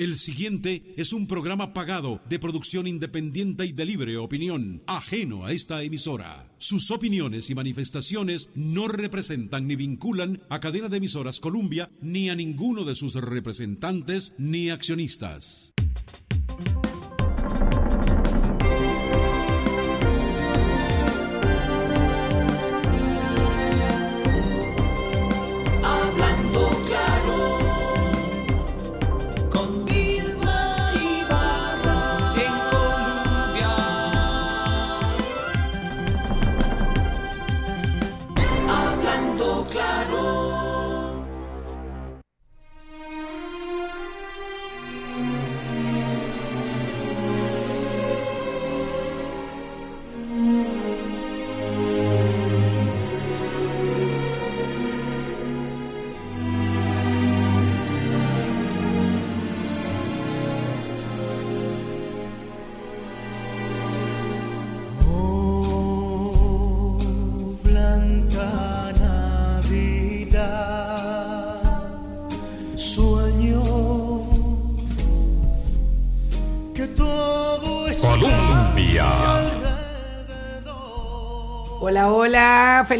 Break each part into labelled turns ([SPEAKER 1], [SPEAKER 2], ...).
[SPEAKER 1] El siguiente es un programa pagado de producción independiente y de libre opinión, ajeno a esta emisora. Sus opiniones y manifestaciones no representan ni vinculan a cadena de emisoras Columbia ni a ninguno de sus representantes ni accionistas.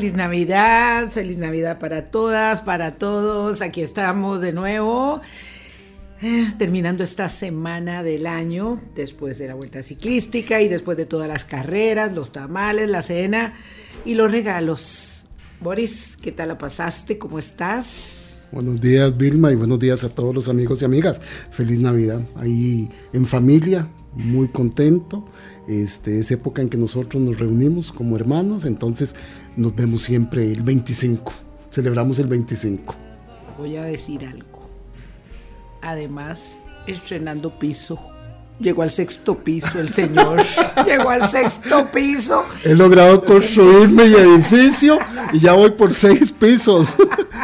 [SPEAKER 2] Feliz Navidad, feliz Navidad para todas, para todos. Aquí estamos de nuevo, eh, terminando esta semana del año, después de la vuelta ciclística y después de todas las carreras, los tamales, la cena y los regalos. Boris, ¿qué tal la pasaste? ¿Cómo estás?
[SPEAKER 3] Buenos días Vilma y buenos días a todos los amigos y amigas. Feliz Navidad. Ahí en familia, muy contento. Este, es época en que nosotros nos reunimos como hermanos, entonces nos vemos siempre el 25. Celebramos el 25.
[SPEAKER 2] Voy a decir algo. Además, estrenando piso. Llegó al sexto piso el señor. Llegó al sexto piso.
[SPEAKER 3] He logrado construir mi edificio y ya voy por seis pisos.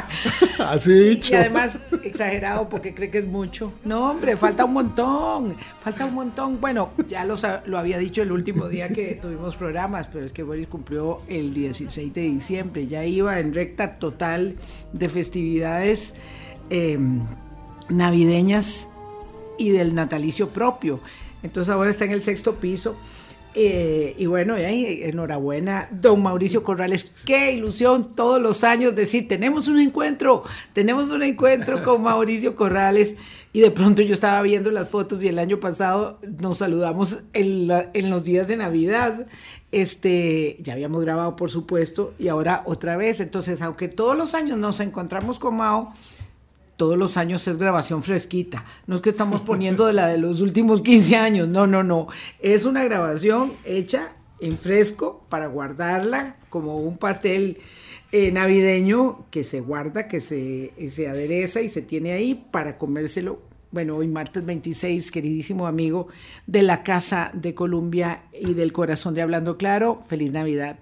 [SPEAKER 3] Así dicho.
[SPEAKER 2] Y además, exagerado porque cree que es mucho. No, hombre, falta un montón. Falta un montón. Bueno, ya lo, sa- lo había dicho el último día que tuvimos programas, pero es que Boris cumplió el 16 de diciembre. Ya iba en recta total de festividades eh, navideñas y del natalicio propio. Entonces ahora está en el sexto piso. Eh, y bueno, y ahí, enhorabuena, don Mauricio Corrales. Qué ilusión todos los años decir, tenemos un encuentro, tenemos un encuentro con Mauricio Corrales. Y de pronto yo estaba viendo las fotos y el año pasado nos saludamos en, la- en los días de Navidad. Este, ya habíamos grabado, por supuesto, y ahora otra vez. Entonces, aunque todos los años nos encontramos con Mao, todos los años es grabación fresquita. No es que estamos poniendo de la de los últimos 15 años, no, no, no. Es una grabación hecha en fresco para guardarla como un pastel eh, navideño que se guarda, que se, eh, se adereza y se tiene ahí para comérselo. Bueno, hoy martes 26, queridísimo amigo de la Casa de Colombia y del Corazón de Hablando Claro, feliz Navidad.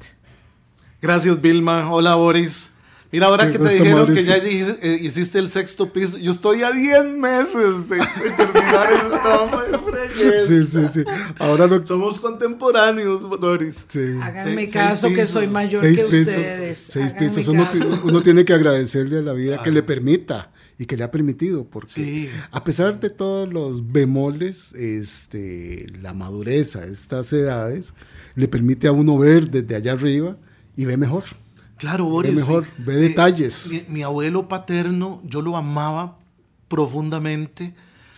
[SPEAKER 4] Gracias, Vilma. Hola, Boris. Mira, ahora que te dijeron que ya eh, hiciste el sexto piso, yo estoy a 10 meses de, de terminar el no, me fregues.
[SPEAKER 3] Sí, sí, sí. Ahora lo
[SPEAKER 4] Somos contemporáneos, Boris.
[SPEAKER 3] sí.
[SPEAKER 2] Háganme caso que soy mayor
[SPEAKER 3] Seis
[SPEAKER 2] que
[SPEAKER 3] pisos.
[SPEAKER 2] ustedes.
[SPEAKER 3] Seis
[SPEAKER 2] Háganme
[SPEAKER 3] pisos. Uno, tiene que agradecerle a la vida que le permita y que le ha permitido, porque
[SPEAKER 4] Sí.
[SPEAKER 3] a pesar de todos los bemoles, este, la madurez a estas edades le permite a uno ver desde allá arriba y ve mejor.
[SPEAKER 4] Claro, Boris.
[SPEAKER 3] Ve mejor, ve detalles.
[SPEAKER 4] Mi, mi abuelo paterno, yo lo amaba profundamente.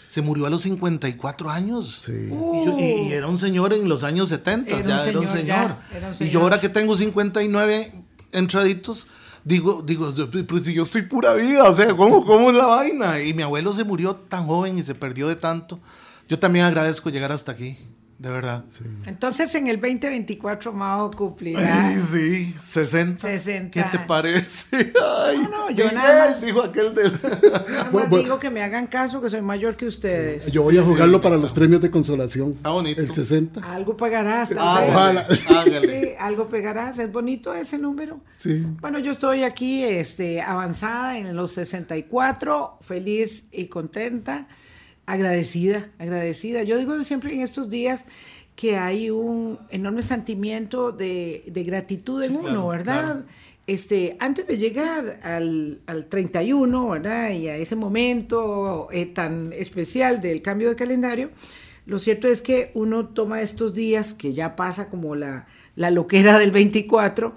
[SPEAKER 4] Se murió a los 54 años.
[SPEAKER 3] Sí.
[SPEAKER 4] Y, yo- y- y era un señor en los años 70,
[SPEAKER 2] Era un
[SPEAKER 4] ya era un
[SPEAKER 2] señor,
[SPEAKER 4] señor.
[SPEAKER 2] ya, era un
[SPEAKER 4] Y
[SPEAKER 2] señor.
[SPEAKER 4] yo ahora que tengo 59 entraditos, digo, digo, pues si yo estoy pura vida, o sea, ¿cómo, ¿cómo es la vaina? Y mi abuelo se murió tan joven y se perdió de tanto. Yo también agradezco llegar hasta aquí, de verdad.
[SPEAKER 2] Entonces en el 2024 Mao cumplirá.
[SPEAKER 4] Ay, sí, 60.
[SPEAKER 2] 60.
[SPEAKER 4] ¿Qué te parece? Ay,
[SPEAKER 2] No, no, yo
[SPEAKER 4] Miguel,
[SPEAKER 2] nada más-
[SPEAKER 4] dijo aquel del...
[SPEAKER 2] Nada más
[SPEAKER 3] Bu- bu-
[SPEAKER 2] digo que me hagan caso que soy mayor que ustedes.
[SPEAKER 3] Yo voy a jugarlo para los premios de consolación.
[SPEAKER 4] Está bonito.
[SPEAKER 3] El 60.
[SPEAKER 2] Algo pagarás,
[SPEAKER 4] Ah,
[SPEAKER 3] ojalá.
[SPEAKER 2] Sí, algo pegarás. Es bonito ese número.
[SPEAKER 3] Sí.
[SPEAKER 2] Bueno, yo estoy aquí este, avanzada en los 64, feliz y contenta, agradecida, agradecida. Yo digo siempre en estos días que hay un enorme sentimiento de, de gratitud en
[SPEAKER 4] Sí,
[SPEAKER 2] uno,
[SPEAKER 4] claro,
[SPEAKER 2] ¿verdad?
[SPEAKER 4] claro.
[SPEAKER 2] este, antes de llegar al, al 31, ¿verdad? Y a ese momento eh, tan especial del cambio de calendario, lo cierto es que uno toma estos días, que ya pasa como la, la loquera del 24,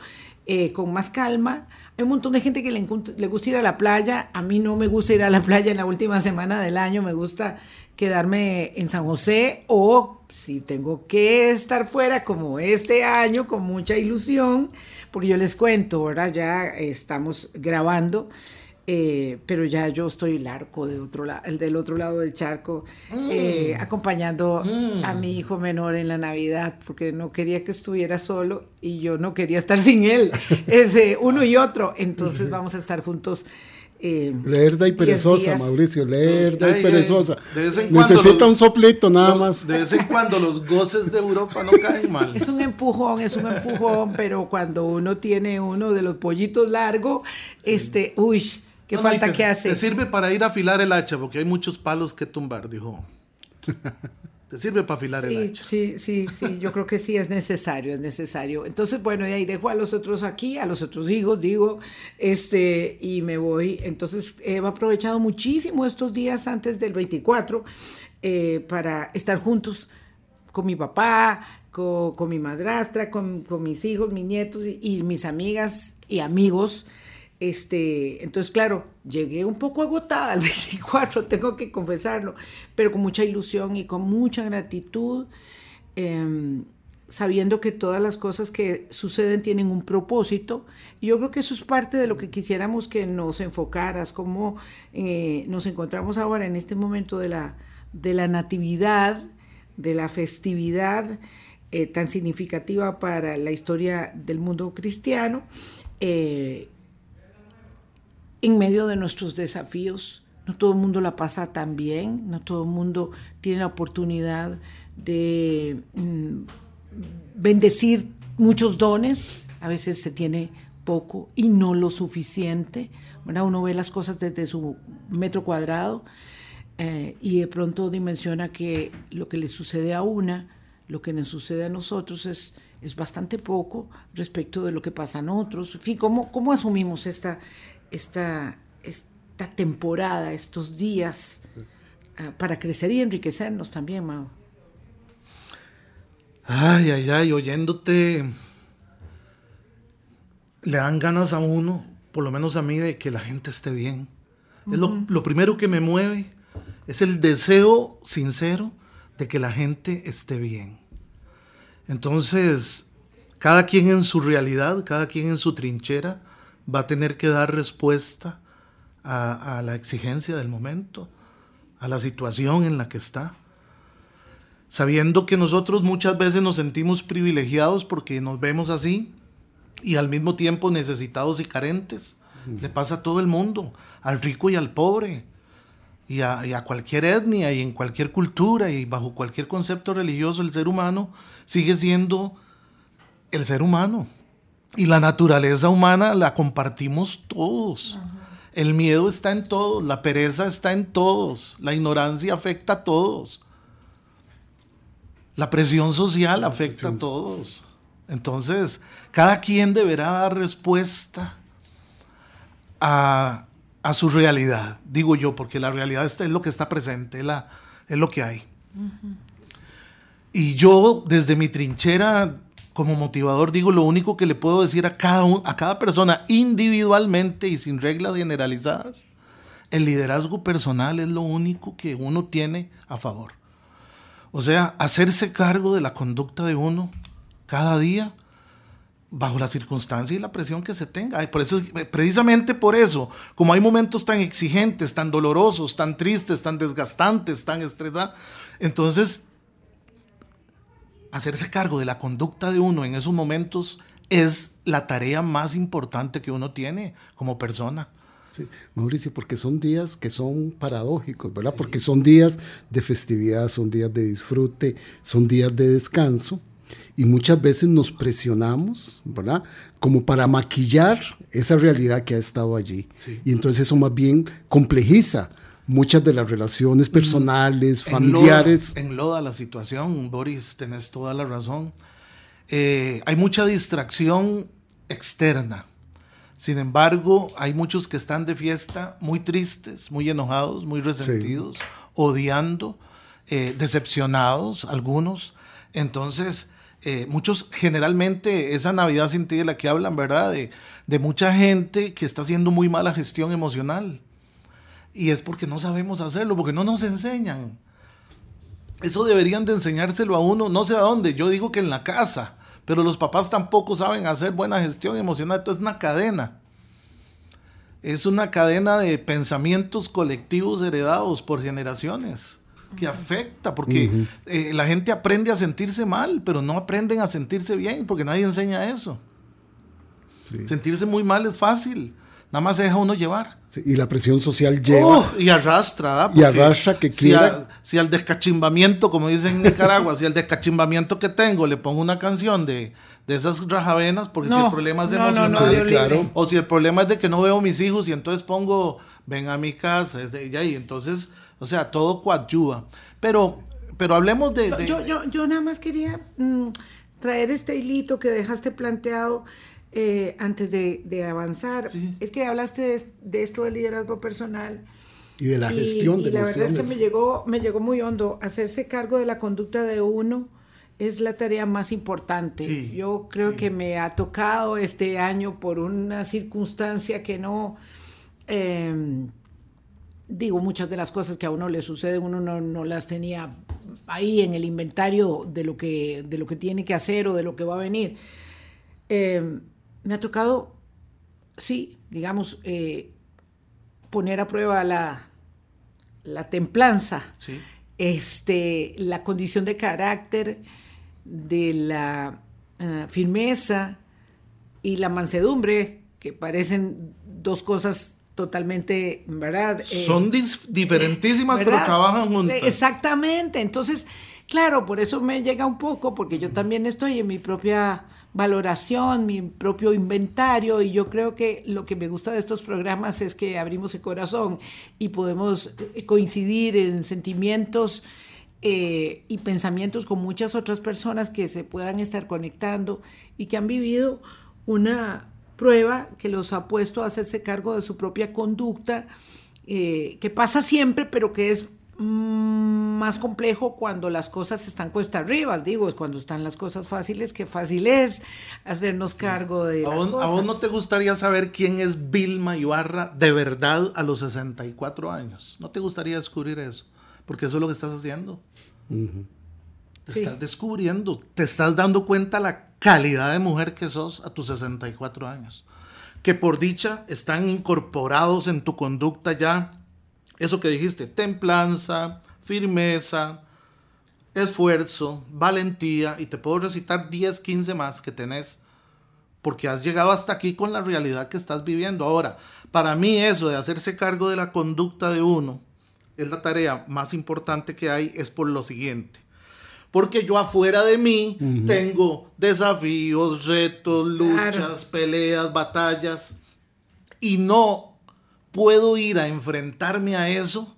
[SPEAKER 2] eh, con más calma. Hay un montón de gente que le, gusta ir a la playa. A mí no me gusta ir a la playa en la última semana del año. Me gusta quedarme en San José o si tengo que estar fuera como este año con mucha ilusión, porque yo les cuento, ahora ya estamos grabando. Eh, pero ya yo estoy el arco de otro el del otro lado del charco, eh,
[SPEAKER 4] Mm.
[SPEAKER 2] acompañando a mi hijo menor en la Navidad, porque no quería que estuviera solo y yo no quería estar sin él, ese uno y otro. Entonces vamos a estar juntos. eh,
[SPEAKER 3] Lerda y perezosa,
[SPEAKER 2] días.
[SPEAKER 3] Mauricio, lerda
[SPEAKER 4] Ay,
[SPEAKER 3] y perezosa.
[SPEAKER 4] de vez en cuando
[SPEAKER 3] Necesita
[SPEAKER 4] los-
[SPEAKER 3] un soplito nada
[SPEAKER 4] Los-
[SPEAKER 3] más.
[SPEAKER 4] De vez en cuando los goces de Europa no caen mal.
[SPEAKER 2] Es un empujón, es un empujón, pero cuando uno tiene uno de los pollitos largos, este, uy, qué
[SPEAKER 4] No,
[SPEAKER 2] falta
[SPEAKER 4] te-
[SPEAKER 2] que hace.
[SPEAKER 4] Te sirve para ir a afilar el hacha, porque hay muchos palos que tumbar, dijo. te sirve para afilar el
[SPEAKER 2] Sí,
[SPEAKER 4] hacha.
[SPEAKER 2] sí, sí, sí, yo creo que sí es necesario, es necesario. Entonces, bueno, y ahí dejo a los otros aquí, a los otros hijos, digo, este, y me voy. Entonces, he aprovechado muchísimo estos días antes del 24 eh, para estar juntos con mi papá, con, con mi madrastra, con, con mis hijos, mis nietos y, y mis amigas y amigos. Este, entonces, claro, llegué un poco agotada al 24, tengo que confesarlo, pero con mucha ilusión y con mucha gratitud, em, sabiendo que todas las cosas que suceden tienen un propósito. Yo creo que eso es parte de lo que quisiéramos que nos enfocaras, cómo eh, nos encontramos ahora en este momento de la, de la natividad, de la festividad eh, tan significativa para la historia del mundo cristiano. eh, en medio de nuestros desafíos. No todo el mundo la pasa tan bien, no todo el mundo tiene la oportunidad de mm, bendecir muchos dones. A veces se tiene poco y no lo suficiente. ¿verdad? Uno ve las cosas desde su metro cuadrado eh, y de pronto dimensiona que lo que le sucede a una, lo que nos sucede a nosotros es, es bastante poco respecto de lo que pasa en otros. En fin, ¿cómo, cómo asumimos esta, esta, esta temporada, estos días, ah, para crecer y enriquecernos también, Mao?
[SPEAKER 4] Ay, ay, ay, oyéndote. Le dan ganas a uno, por lo menos a mí, de que la gente esté bien. Es lo, lo primero que me mueve. Es el deseo sincero de que la gente esté bien. Entonces, cada quien en su realidad, cada quien en su trinchera, va a tener que dar respuesta a, a la exigencia del momento, a la situación en la que está sabiendo que nosotros muchas veces nos sentimos privilegiados porque nos vemos así y al mismo tiempo necesitados y carentes. Le pasa a todo el mundo, al rico y al pobre, y a, y a cualquier etnia y en cualquier cultura y bajo cualquier concepto religioso, el ser humano sigue siendo el ser humano. Y la naturaleza humana la compartimos todos. El miedo está en todos, la pereza está en todos, la ignorancia afecta a todos. La presión social afecta a todos. Entonces, cada quien deberá dar respuesta a, a su realidad, digo yo, porque la realidad está- es lo que está presente, es, la, es lo que hay. Y yo, desde mi trinchera como motivador, digo, lo único que le puedo decir a cada, un- a cada persona individualmente y sin reglas generalizadas, el liderazgo personal es lo único que uno tiene a favor. O sea, hacerse cargo de la conducta de uno cada día bajo la circunstancia y la presión que se tenga. Y por eso, precisamente por eso, como hay momentos tan exigentes, tan dolorosos, tan tristes, tan desgastantes, tan estresantes, entonces hacerse cargo de la conducta de uno en esos momentos es la tarea más importante que uno tiene como persona.
[SPEAKER 3] Sí, Mauricio, porque son días que son paradójicos, ¿verdad? Porque son días de festividad, son días de disfrute, son días de descanso y muchas veces nos presionamos, ¿verdad? Como para maquillar esa realidad que ha estado allí.
[SPEAKER 4] Sí.
[SPEAKER 3] Y entonces eso más bien complejiza muchas de las relaciones personales,
[SPEAKER 4] Enloda-
[SPEAKER 3] familiares.
[SPEAKER 4] Enloda la situación, Boris, tenés toda la razón. Eh, hay mucha distracción externa. Sin embargo, hay muchos que están de fiesta muy tristes, muy enojados, muy resentidos, odiando, eh, decepcionados, algunos. Entonces, eh, muchos, generalmente, esa Navidad sin ti de la que hablan, ¿verdad? De, de mucha gente que está haciendo muy mala gestión emocional. Y es porque no sabemos hacerlo, porque no nos enseñan. Eso deberían de enseñárselo a uno, no sé a dónde, yo digo que en la casa, pero los papás tampoco saben hacer buena gestión emocional, esto es una cadena. Es una cadena de pensamientos colectivos heredados por generaciones que afecta, porque eh, la gente aprende a sentirse mal, pero no aprenden a sentirse bien, porque nadie enseña eso. Sentirse muy mal es fácil. Nada más se deja uno llevar.
[SPEAKER 3] y la presión social lleva.
[SPEAKER 4] Oh, y arrastra. ¿ah?
[SPEAKER 3] Y arrastra que quiera.
[SPEAKER 4] si al descachimbamiento, como dicen en Nicaragua, si al descachimbamiento que tengo le pongo una canción de, de esas rajavenas, porque si el problema es emocional.
[SPEAKER 3] claro.
[SPEAKER 4] O si el problema es de que no veo mis hijos y entonces pongo, ven a mi casa, es de ella y entonces, o sea, todo coadyuva. Pero, pero hablemos de.
[SPEAKER 2] yo, yo, yo, nada más quería mm, traer este hilito que dejaste planteado eh, antes de, avanzar, es que hablaste de, esto del liderazgo personal.
[SPEAKER 3] Y de la gestión de
[SPEAKER 2] Y la verdad es que me llegó, me llegó muy hondo. Hacerse cargo de la conducta de uno es la tarea más importante. Yo creo que me ha tocado este año por una circunstancia que no... Em, digo, muchas de las cosas que a uno le suceden, uno no, no, las tenía ahí en el inventario de lo, que, de lo que tiene que hacer o de lo que va a venir. Eh, me ha tocado, sí, digamos, eh, poner a prueba la, la templanza, este, la condición de carácter, de la eh, firmeza y la mansedumbre, que parecen dos cosas totalmente, ¿verdad?
[SPEAKER 4] Eh, Son diferentísimas, pero trabajan juntas.
[SPEAKER 2] Exactamente, entonces, claro, por eso me llega un poco, porque yo también estoy en mi propia valoración, mi propio inventario y yo creo que lo que me gusta de estos programas es que abrimos el corazón y podemos eh, coincidir en sentimientos eh, y pensamientos con muchas otras personas que se puedan estar conectando y que han vivido una prueba que los ha puesto a hacerse cargo de su propia conducta, eh, que pasa siempre, pero que es más complejo cuando las cosas están cuesta arriba, digo, es cuando están las cosas fáciles, que fácil es hacernos cargo de
[SPEAKER 4] ¿A
[SPEAKER 2] las
[SPEAKER 4] vos, ¿A vos no te gustaría saber quién es Vilma Ibarra de verdad a los 64 años? ¿No te gustaría descubrir eso? Porque eso es lo que estás haciendo. Te estás descubriendo, te estás dando cuenta la calidad de mujer que sos a tus 64 años. Que por dicha están incorporados en tu conducta ya eso que dijiste, templanza, firmeza, esfuerzo, valentía, y te puedo recitar 10, 15 más que tenés, porque has llegado hasta aquí con la realidad que estás viviendo. Ahora, para mí eso de hacerse cargo de la conducta de uno es la tarea más importante que hay, es por lo siguiente. Porque yo afuera de mí tengo desafíos, retos, luchas, peleas, batallas, y no puedo ir a enfrentarme a eso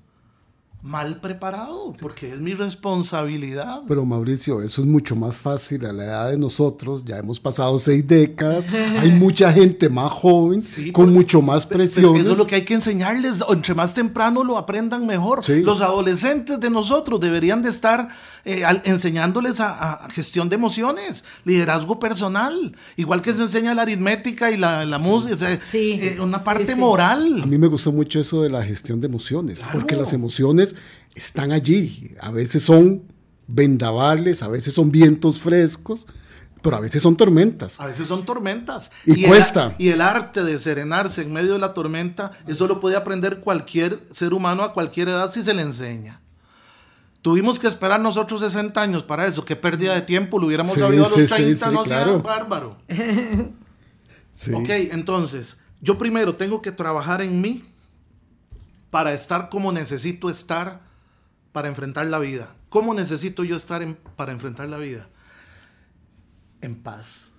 [SPEAKER 4] mal preparado, porque es mi responsabilidad.
[SPEAKER 3] Pero Mauricio, eso es mucho más fácil a la edad de nosotros, ya hemos pasado seis décadas, hay mucha gente más joven, con mucho más presión.
[SPEAKER 4] Eso es lo que hay que enseñarles, entre más temprano lo aprendan mejor. Los adolescentes de nosotros deberían de estar eh, enseñándoles a, gestión de emociones, liderazgo personal, igual que se enseña la aritmética y la, música, eh, una parte moral.
[SPEAKER 3] A mí me gustó mucho eso de la gestión de emociones, porque las emociones están allí, a veces son vendavales, a veces son vientos frescos, pero a veces son tormentas.
[SPEAKER 4] A veces son tormentas.
[SPEAKER 3] Y, cuesta.
[SPEAKER 4] y el arte de serenarse en medio de la tormenta, eso lo puede aprender cualquier ser humano a cualquier edad si se le enseña. Tuvimos que esperar nosotros 60 años para eso. Qué pérdida de tiempo. Lo hubiéramos sabido a los 30, no sea bárbaro. ok, entonces, yo primero tengo que trabajar en mí para estar como necesito estar para enfrentar la vida. ¿Cómo necesito yo estar para enfrentar la vida? En paz.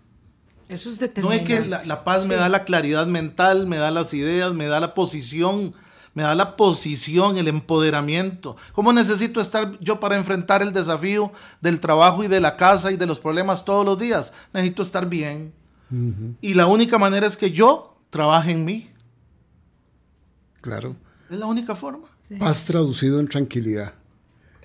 [SPEAKER 2] Eso es determinante.
[SPEAKER 4] No es que la, paz me da la claridad mental, me da las ideas, me da la posición me da la posición, el empoderamiento. ¿Cómo necesito estar yo para enfrentar el desafío del trabajo y de la casa y de los problemas todos los días? Necesito estar bien. Y la única manera es que yo trabaje en mí.
[SPEAKER 3] Claro.
[SPEAKER 4] Es la única forma.
[SPEAKER 3] Paz traducido en tranquilidad.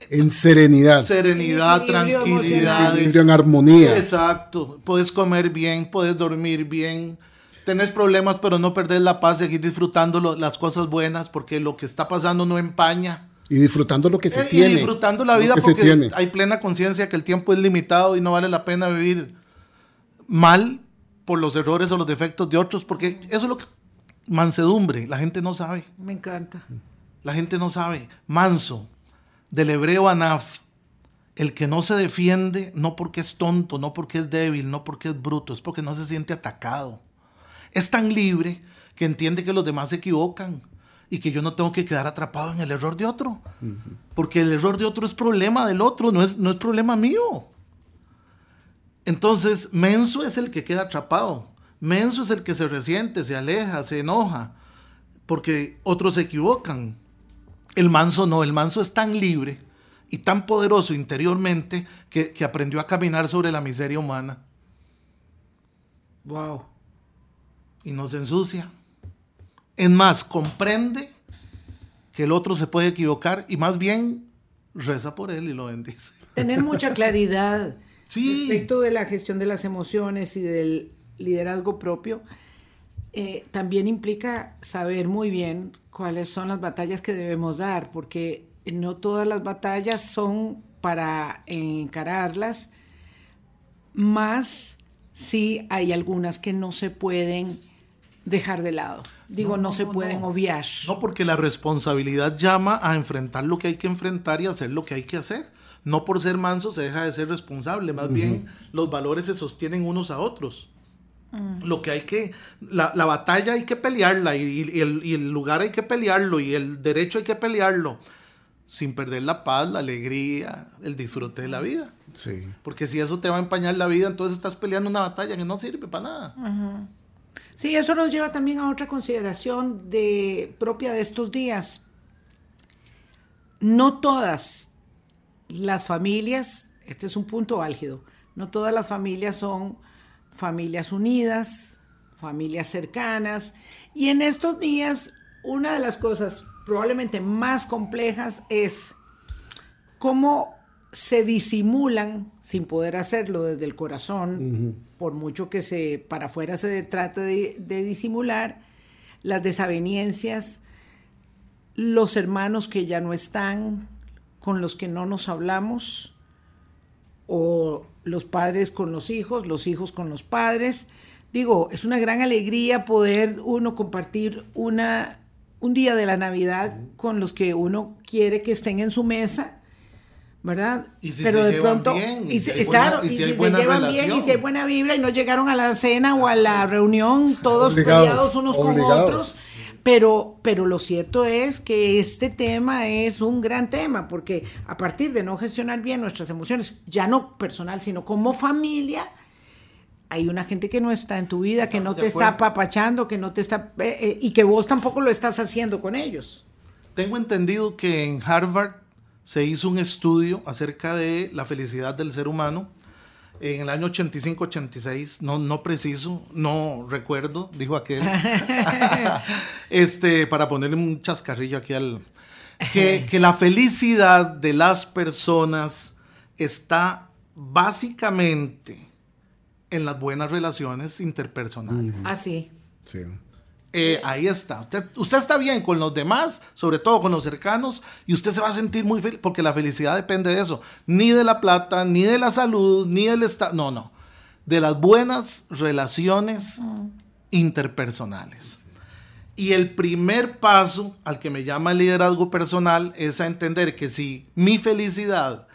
[SPEAKER 3] En serenidad.
[SPEAKER 4] Serenidad,
[SPEAKER 2] Equilibrio
[SPEAKER 4] tranquilidad.
[SPEAKER 3] Equilibrio en armonía.
[SPEAKER 4] Exacto. Puedes comer bien, puedes dormir bien. Tenés problemas, pero no perdés la paz, seguir disfrutando lo- las cosas buenas, porque lo que está pasando no empaña.
[SPEAKER 3] Y disfrutando lo que se
[SPEAKER 4] Eh,
[SPEAKER 3] tiene.
[SPEAKER 4] Y disfrutando la vida porque
[SPEAKER 3] tiene.
[SPEAKER 4] hay plena conciencia que el tiempo es limitado y no vale la pena vivir mal por los errores o los defectos de otros, porque eso es lo que... Mansedumbre, la gente no sabe.
[SPEAKER 2] Me encanta.
[SPEAKER 4] La gente no sabe. Manso, del hebreo anaf, el que no se defiende no porque es tonto, no porque es débil, no porque es bruto, es porque no se siente atacado. Es tan libre que entiende que los demás se equivocan y que yo no tengo que quedar atrapado en el error de otro. Porque el error de otro es problema del otro, no es, no es problema mío. Entonces, menso es el que queda atrapado. Menso es el que se resiente, se aleja, se enoja, porque otros se equivocan. El manso no, el manso es tan libre y tan poderoso interiormente que, que aprendió a caminar sobre la miseria humana
[SPEAKER 2] Wow.
[SPEAKER 4] y no se ensucia. Es más, comprende que el otro se puede equivocar y más bien reza por él y lo bendice.
[SPEAKER 2] Tener mucha claridad
[SPEAKER 4] Sí.
[SPEAKER 2] respecto de la gestión de las emociones y del liderazgo propio eh, también implica saber muy bien cuáles son las batallas que debemos dar, porque no todas las batallas son para encararlas, más si hay algunas que no se pueden dejar de lado. Digo, no, se pueden obviar.
[SPEAKER 4] No, porque la responsabilidad llama a enfrentar lo que hay que enfrentar y hacer lo que hay que hacer. No por ser manso se deja de ser responsable, más bien los valores se sostienen unos a otros. Lo que hay que, la, la batalla hay que pelearla y, y el, y el lugar hay que pelearlo y el derecho hay que pelearlo sin perder la paz, la alegría, el disfrute de la vida.
[SPEAKER 3] Sí.
[SPEAKER 4] Porque si eso te va a empañar la vida, entonces estás peleando una batalla que no sirve para nada.
[SPEAKER 2] Sí, eso nos lleva también a otra consideración de, propia de estos días. No todas las familias, este es un punto álgido, no todas las familias son familias unidas, familias cercanas, y en estos días una de las cosas probablemente más complejas es cómo se disimulan sin poder hacerlo desde el corazón, por mucho que se para afuera se trate de, de disimular, las desavenencias, los hermanos que ya no están, con los que no nos hablamos, o los padres con los hijos, los hijos con los padres. Digo, es una gran alegría poder uno compartir una, un día de la Navidad con los que uno quiere que estén en su mesa, ¿verdad?
[SPEAKER 4] Y si
[SPEAKER 2] Pero
[SPEAKER 4] se
[SPEAKER 2] de
[SPEAKER 4] llevan
[SPEAKER 2] pronto,
[SPEAKER 4] bien,
[SPEAKER 2] y,
[SPEAKER 4] y
[SPEAKER 2] si-
[SPEAKER 4] buena- y
[SPEAKER 2] y
[SPEAKER 4] si hay
[SPEAKER 2] se llevan bien y si hay buena vibra y no llegaron a la cena o a la reunión todos
[SPEAKER 3] Obligados,
[SPEAKER 2] peleados unos con otros. Pero, pero lo cierto es que este tema es un gran tema, porque a partir de no gestionar bien nuestras emociones, ya no personal, sino como familia, hay una gente que no está en tu vida, que no te está apapachando, que no te está... eh, eh, y que vos tampoco lo estás haciendo con ellos.
[SPEAKER 4] Tengo entendido que en Harvard se hizo un estudio acerca de la felicidad del ser humano en el año 85-86, no, no preciso, no recuerdo, dijo aquel, este, para ponerle un chascarrillo aquí al... Que, que la felicidad de las personas está básicamente en las buenas relaciones interpersonales.
[SPEAKER 2] Así.
[SPEAKER 3] Sí.
[SPEAKER 4] Eh, ahí está. Usted, usted está bien con los demás, sobre todo con los cercanos, y usted se va a sentir muy feliz, porque la felicidad depende de eso. Ni de la plata, ni de la salud, ni del estado. No, no. De las buenas relaciones interpersonales. Y el primer paso al que me llama el liderazgo personal es a entender que si mi felicidad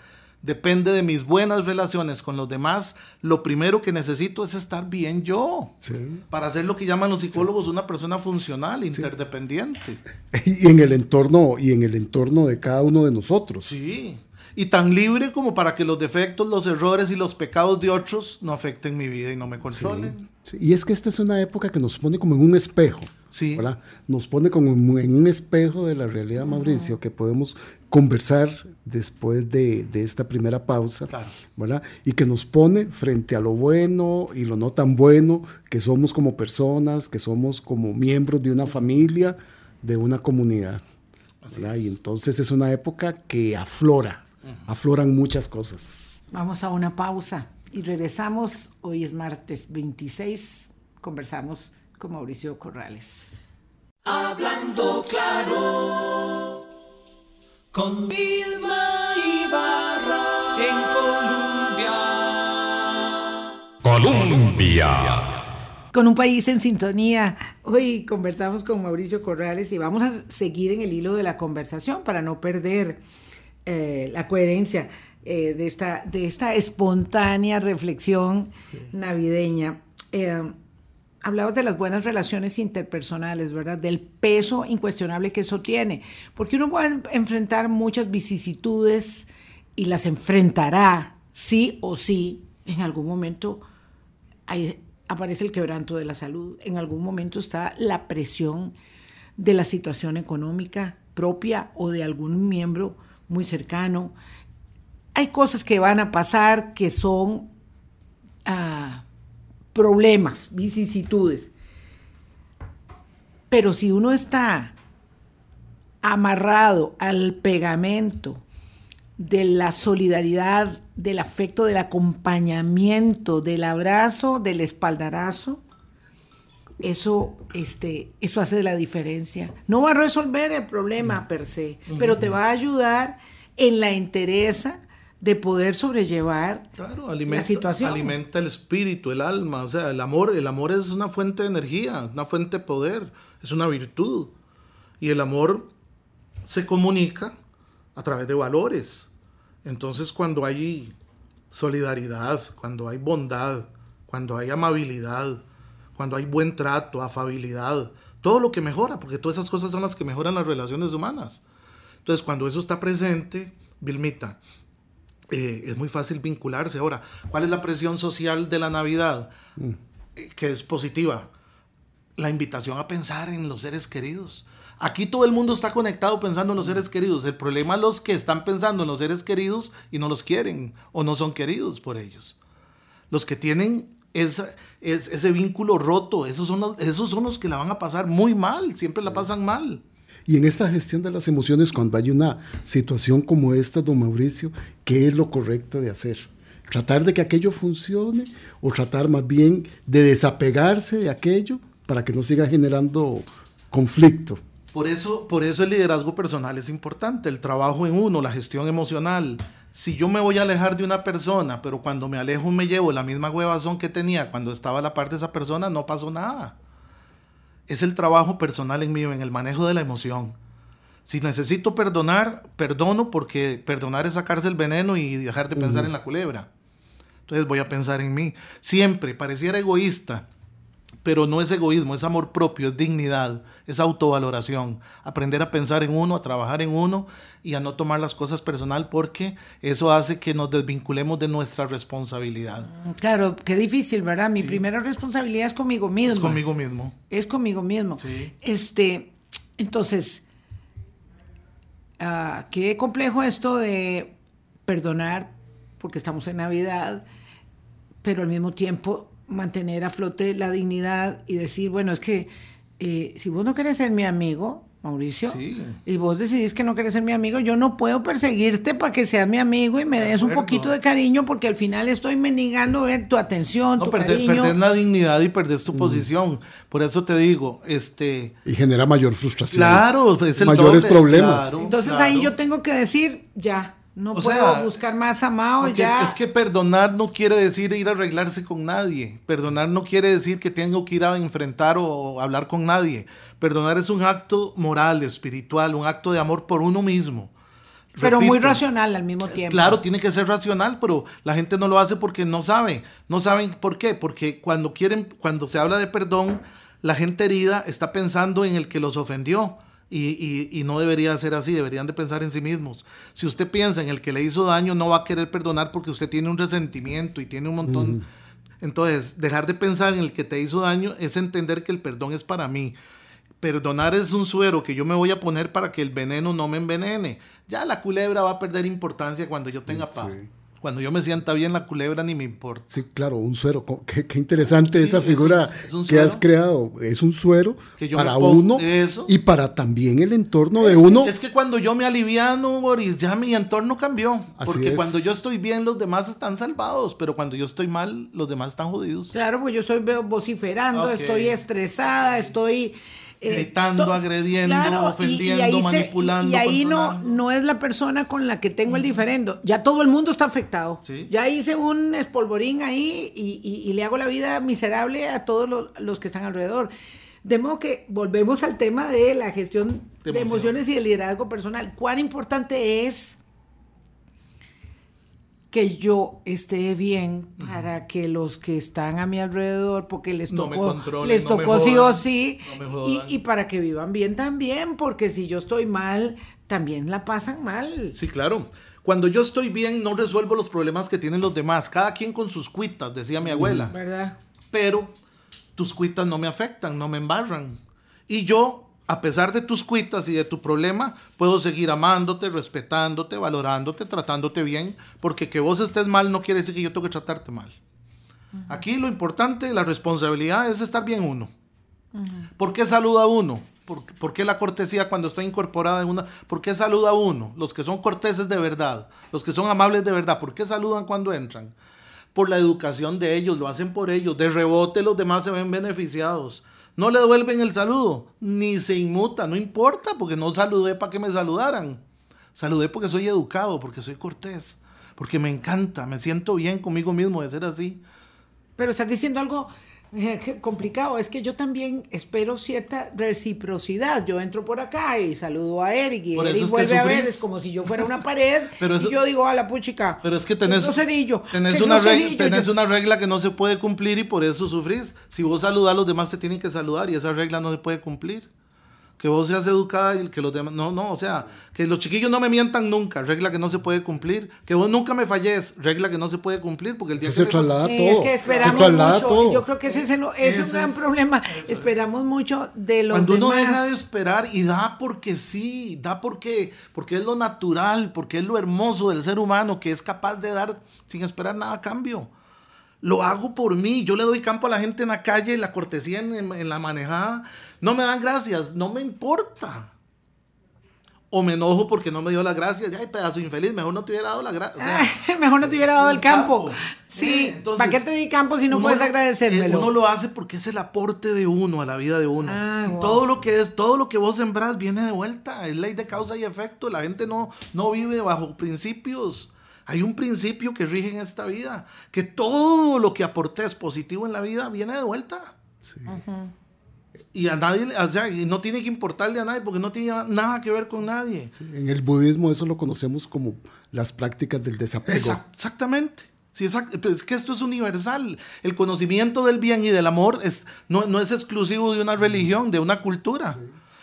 [SPEAKER 4] depende de mis buenas relaciones con los demás, lo primero que necesito es estar bien yo.
[SPEAKER 3] Sí.
[SPEAKER 4] Para ser lo que llaman los psicólogos una persona funcional, interdependiente.
[SPEAKER 3] Y en el entorno, y en el entorno de cada uno de nosotros.
[SPEAKER 4] Sí. Y tan libre como para que los defectos, los errores y los pecados de otros no afecten mi vida y no me controlen.
[SPEAKER 3] Sí, Y es que esta es una época que nos pone como en un espejo.
[SPEAKER 4] Sí.
[SPEAKER 3] ¿verdad? Nos pone como en un espejo de la realidad, Mauricio, que podemos conversar después de, de esta primera pausa,
[SPEAKER 4] Claro.
[SPEAKER 3] ¿verdad? Y que nos pone frente a lo bueno y lo no tan bueno que somos como personas, que somos como miembros de una familia, de una comunidad. ¿verdad? Y entonces es una época que aflora, afloran muchas cosas.
[SPEAKER 2] Vamos a una pausa y regresamos. Hoy es martes 26. Conversamos con Mauricio Corrales.
[SPEAKER 5] Hablando claro, con Vilma Ibarra en Colombia.
[SPEAKER 6] Colombia.
[SPEAKER 2] Con un país en sintonía. Hoy conversamos con Mauricio Corrales y vamos a seguir en el hilo de la conversación para no perder eh, la coherencia eh, de, esta, de esta espontánea reflexión navideña. Eh, hablabas de las buenas relaciones interpersonales, ¿verdad? Del peso incuestionable que eso tiene. Porque uno a enfrentar muchas vicisitudes y las enfrentará, sí o sí, en algún momento ahí aparece el quebranto de la salud, en algún momento está la presión de la situación económica propia o de algún miembro muy cercano. Hay cosas que van a pasar que son ah, problemas, vicisitudes. Pero si uno está amarrado al pegamento de la solidaridad, del afecto, del acompañamiento, del abrazo, del espaldarazo, eso, este, eso hace la diferencia. No va a resolver el problema per se, pero te va a ayudar en la entereza de poder sobrellevar
[SPEAKER 4] Claro,
[SPEAKER 2] la situación.
[SPEAKER 4] alimenta el espíritu, el alma. O sea, el amor, el amor es una fuente de energía, una fuente de poder, es una virtud. Y el amor se comunica a través de valores. Entonces, cuando hay solidaridad, cuando hay bondad, cuando hay amabilidad, cuando hay buen trato, afabilidad, todo lo que mejora, porque todas esas cosas son las que mejoran las relaciones humanas. Entonces, cuando eso está presente, Vilmita, eh, es muy fácil vincularse. Ahora, ¿cuál es la presión social de la Navidad? Eh, que es positiva. La invitación a pensar en los seres queridos. Aquí todo el mundo está conectado pensando en los seres queridos. El problema es los que están pensando en los seres queridos y no los quieren o no son queridos por ellos. Los que tienen es- ese vínculo roto, esos son, los, esos son los que la van a pasar muy mal, siempre la pasan mal.
[SPEAKER 3] Y en esta gestión de las emociones, cuando hay una situación como esta, don Mauricio, ¿qué es lo correcto de hacer? ¿Tratar de que aquello funcione o tratar más bien de desapegarse de aquello para que no siga generando conflicto?
[SPEAKER 4] Por eso, por eso el liderazgo personal es importante, el trabajo en uno, la gestión emocional. Si yo me voy a alejar de una persona, pero cuando me alejo me llevo la misma huevazón que tenía cuando estaba a la par de esa persona, no pasó nada. Es el trabajo personal en mí, en el manejo de la emoción. Si necesito perdonar, perdono porque perdonar es sacarse el veneno y dejar de pensar en la culebra. Entonces voy a pensar en mí. Siempre pareciera egoísta, pero no es egoísmo, es amor propio, es dignidad, es autovaloración. Aprender a pensar en uno, a trabajar en uno y a no tomar las cosas personal porque eso hace que nos desvinculemos de nuestra responsabilidad.
[SPEAKER 2] Claro, qué difícil, ¿verdad? Mi primera responsabilidad es conmigo mismo.
[SPEAKER 4] Es conmigo mismo.
[SPEAKER 2] Es conmigo mismo.
[SPEAKER 4] Sí.
[SPEAKER 2] Este, entonces, ah, qué complejo esto de perdonar, porque estamos en Navidad, pero al mismo tiempo mantener a flote la dignidad y decir, bueno, es que eh, si vos no querés ser mi amigo, Mauricio,
[SPEAKER 4] Sí.
[SPEAKER 2] y vos decidís que no querés ser mi amigo, yo no puedo perseguirte para que seas mi amigo y me
[SPEAKER 4] De
[SPEAKER 2] des un poquito de cariño, porque al final estoy mendigando ver tu atención,
[SPEAKER 4] No,
[SPEAKER 2] tu
[SPEAKER 4] perdés,
[SPEAKER 2] cariño.
[SPEAKER 4] perdés la dignidad y perdés tu posición. Por eso te digo, este...
[SPEAKER 3] Y genera mayor frustración.
[SPEAKER 4] Claro, es el
[SPEAKER 3] Mayores
[SPEAKER 4] doble,
[SPEAKER 3] problemas.
[SPEAKER 4] claro,
[SPEAKER 2] Entonces
[SPEAKER 4] claro.
[SPEAKER 2] ahí yo tengo que decir, ya, no
[SPEAKER 4] O
[SPEAKER 2] puedo
[SPEAKER 4] sea,
[SPEAKER 2] buscar más amado, ya.
[SPEAKER 4] Es que perdonar no quiere decir ir a arreglarse con nadie. Perdonar no quiere decir que tengo que ir a enfrentar o hablar con nadie. Perdonar es un acto moral, espiritual, un acto de amor por uno mismo.
[SPEAKER 2] pero muy racional al mismo tiempo.
[SPEAKER 4] Claro, tiene que ser racional, pero la gente no lo hace porque no sabe. No saben por qué. Porque cuando quieren, cuando se habla de perdón, la gente herida está pensando en el que los ofendió Y, y- y no debería ser así, deberían de pensar en sí mismos. Si usted piensa en el que le hizo daño, no va a querer perdonar porque usted tiene un resentimiento y tiene un montón. Entonces, dejar de pensar en el que te hizo daño es entender que el perdón es para mí. Perdonar es un suero que yo me voy a poner para que el veneno no me envenene. Ya la culebra va a perder importancia cuando yo tenga paz. Cuando yo me sienta bien, la culebra ni me importa.
[SPEAKER 3] Sí, claro, un suero. Qué, qué interesante
[SPEAKER 4] Sí,
[SPEAKER 3] esa
[SPEAKER 4] es un-
[SPEAKER 3] figura
[SPEAKER 4] es un
[SPEAKER 3] que has creado. Es un suero
[SPEAKER 4] Que yo me
[SPEAKER 3] para uno
[SPEAKER 4] eso.
[SPEAKER 3] y para también el entorno de uno.
[SPEAKER 4] Es que cuando yo me aliviano, Boris, ya mi entorno cambió.
[SPEAKER 3] Así
[SPEAKER 4] porque
[SPEAKER 3] es.
[SPEAKER 4] cuando yo estoy bien, los demás están salvados. Pero cuando yo estoy mal, los demás están jodidos.
[SPEAKER 2] Claro, pues yo estoy veo vociferando, estoy estresada, estoy... eh,
[SPEAKER 4] Gritando,
[SPEAKER 2] to-
[SPEAKER 4] agrediendo, ofendiendo,
[SPEAKER 2] se-
[SPEAKER 4] manipulando,
[SPEAKER 2] y ahí no,
[SPEAKER 4] controlando.
[SPEAKER 2] no es la persona con la que tengo el diferendo. Ya todo el mundo está afectado.
[SPEAKER 4] Sí.
[SPEAKER 2] Ya hice un espolvorín ahí y, y- y le hago la vida miserable a todos los, los que están alrededor. De modo que volvemos al tema de la gestión
[SPEAKER 4] De
[SPEAKER 2] de, emociones y el liderazgo personal. ¿Cuán importante es que yo esté bien para que los que están a mi alrededor, porque les
[SPEAKER 4] No
[SPEAKER 2] tocó, les
[SPEAKER 4] no
[SPEAKER 2] tocó sí o sí,
[SPEAKER 4] no
[SPEAKER 2] y para que vivan bien también, porque si yo estoy mal, también la pasan mal.
[SPEAKER 4] Sí, claro. Cuando yo estoy bien, no resuelvo los problemas que tienen los demás. Cada quien con sus cuitas, decía mi abuela.
[SPEAKER 2] ¿Verdad?
[SPEAKER 4] pero tus cuitas no me afectan, no me embarran. Y yo, a pesar de tus cuitas y de tu problema, puedo seguir amándote, respetándote, valorándote, tratándote bien, porque que vos estés mal no quiere decir que yo tengo que tratarte mal. Aquí lo importante, la responsabilidad es estar bien uno. ¿Por qué saluda uno? ¿Por, por qué la cortesía cuando está incorporada en una? ¿Por qué saluda uno? Los que son corteses de verdad, los que son amables de verdad, ¿por qué saludan cuando entran? Por la educación de ellos, lo hacen por ellos. De rebote los demás se ven beneficiados. No le devuelven el saludo, ni se inmuta, no importa, porque no saludé para que me saludaran. Saludé porque soy educado, porque soy cortés, porque me encanta, me siento bien conmigo mismo de ser así.
[SPEAKER 2] Pero estás diciendo algo que- complicado. Es que yo también espero cierta reciprocidad. Yo entro por acá y saludo a Eric y
[SPEAKER 4] Por
[SPEAKER 2] Eric vuelve a ver. Es como si yo fuera una pared
[SPEAKER 4] Pero eso-
[SPEAKER 2] y yo digo a la puchica.
[SPEAKER 4] Pero es que tenés,
[SPEAKER 2] "Qué
[SPEAKER 4] tenés,
[SPEAKER 2] qué
[SPEAKER 4] una, regla,
[SPEAKER 2] groserillo".
[SPEAKER 4] tenés
[SPEAKER 2] Yo-
[SPEAKER 4] una regla que no se puede cumplir y por eso sufrís. Si vos saludás, los demás te tienen que saludar y esa regla no se puede cumplir. Que vos seas educada y que los demás... No, no, o sea, que los chiquillos no me mientan nunca, regla que no se puede cumplir. Que vos nunca me falles, regla que no se puede cumplir porque el día
[SPEAKER 3] Eso
[SPEAKER 4] que
[SPEAKER 3] se traslada
[SPEAKER 2] Sí,
[SPEAKER 3] todo.
[SPEAKER 2] es que
[SPEAKER 3] se
[SPEAKER 2] esperamos
[SPEAKER 3] traslada
[SPEAKER 2] mucho.
[SPEAKER 3] todo.
[SPEAKER 2] Yo creo que ese, es el- es un gran
[SPEAKER 4] es-
[SPEAKER 2] problema.
[SPEAKER 4] eso es.
[SPEAKER 2] Esperamos mucho de los
[SPEAKER 4] Cuando uno
[SPEAKER 2] demás.
[SPEAKER 4] deja de esperar y da porque sí, da porque, porque es lo natural, porque es lo hermoso del ser humano que es capaz de dar sin esperar nada a cambio. Lo hago por mí, yo le doy campo a la gente en la calle, la cortesía en, la manejada. No me dan gracias, no me importa. O me enojo porque no me dio las gracias. Ay, pedazo infeliz, mejor no te hubiera dado las gracias.
[SPEAKER 2] Mejor no te hubiera dado el campo.
[SPEAKER 4] campo.
[SPEAKER 2] Sí,
[SPEAKER 4] Eh, entonces,
[SPEAKER 2] ¿para qué te di campo si no
[SPEAKER 4] uno
[SPEAKER 2] puedes
[SPEAKER 4] lo-
[SPEAKER 2] agradecérmelo?
[SPEAKER 4] eh, Uno lo hace porque es el aporte de uno a la vida de uno.
[SPEAKER 2] Ah, wow.
[SPEAKER 4] todo lo que es, todo lo que vos sembrás viene de vuelta. Es ley de causa y efecto. La gente no, no vive bajo principios. Hay un principio que rige en esta vida. Que todo lo que aportes positivo en la vida viene de vuelta. Y a nadie, o sea, no tiene que importarle a nadie porque no tiene nada que ver con nadie.
[SPEAKER 3] En el budismo eso lo conocemos como las prácticas del desapego.
[SPEAKER 4] Exact- exactamente. Sí, exact- pero es que esto es universal. El conocimiento del bien y del amor es, no, no es exclusivo de una religión, de una cultura.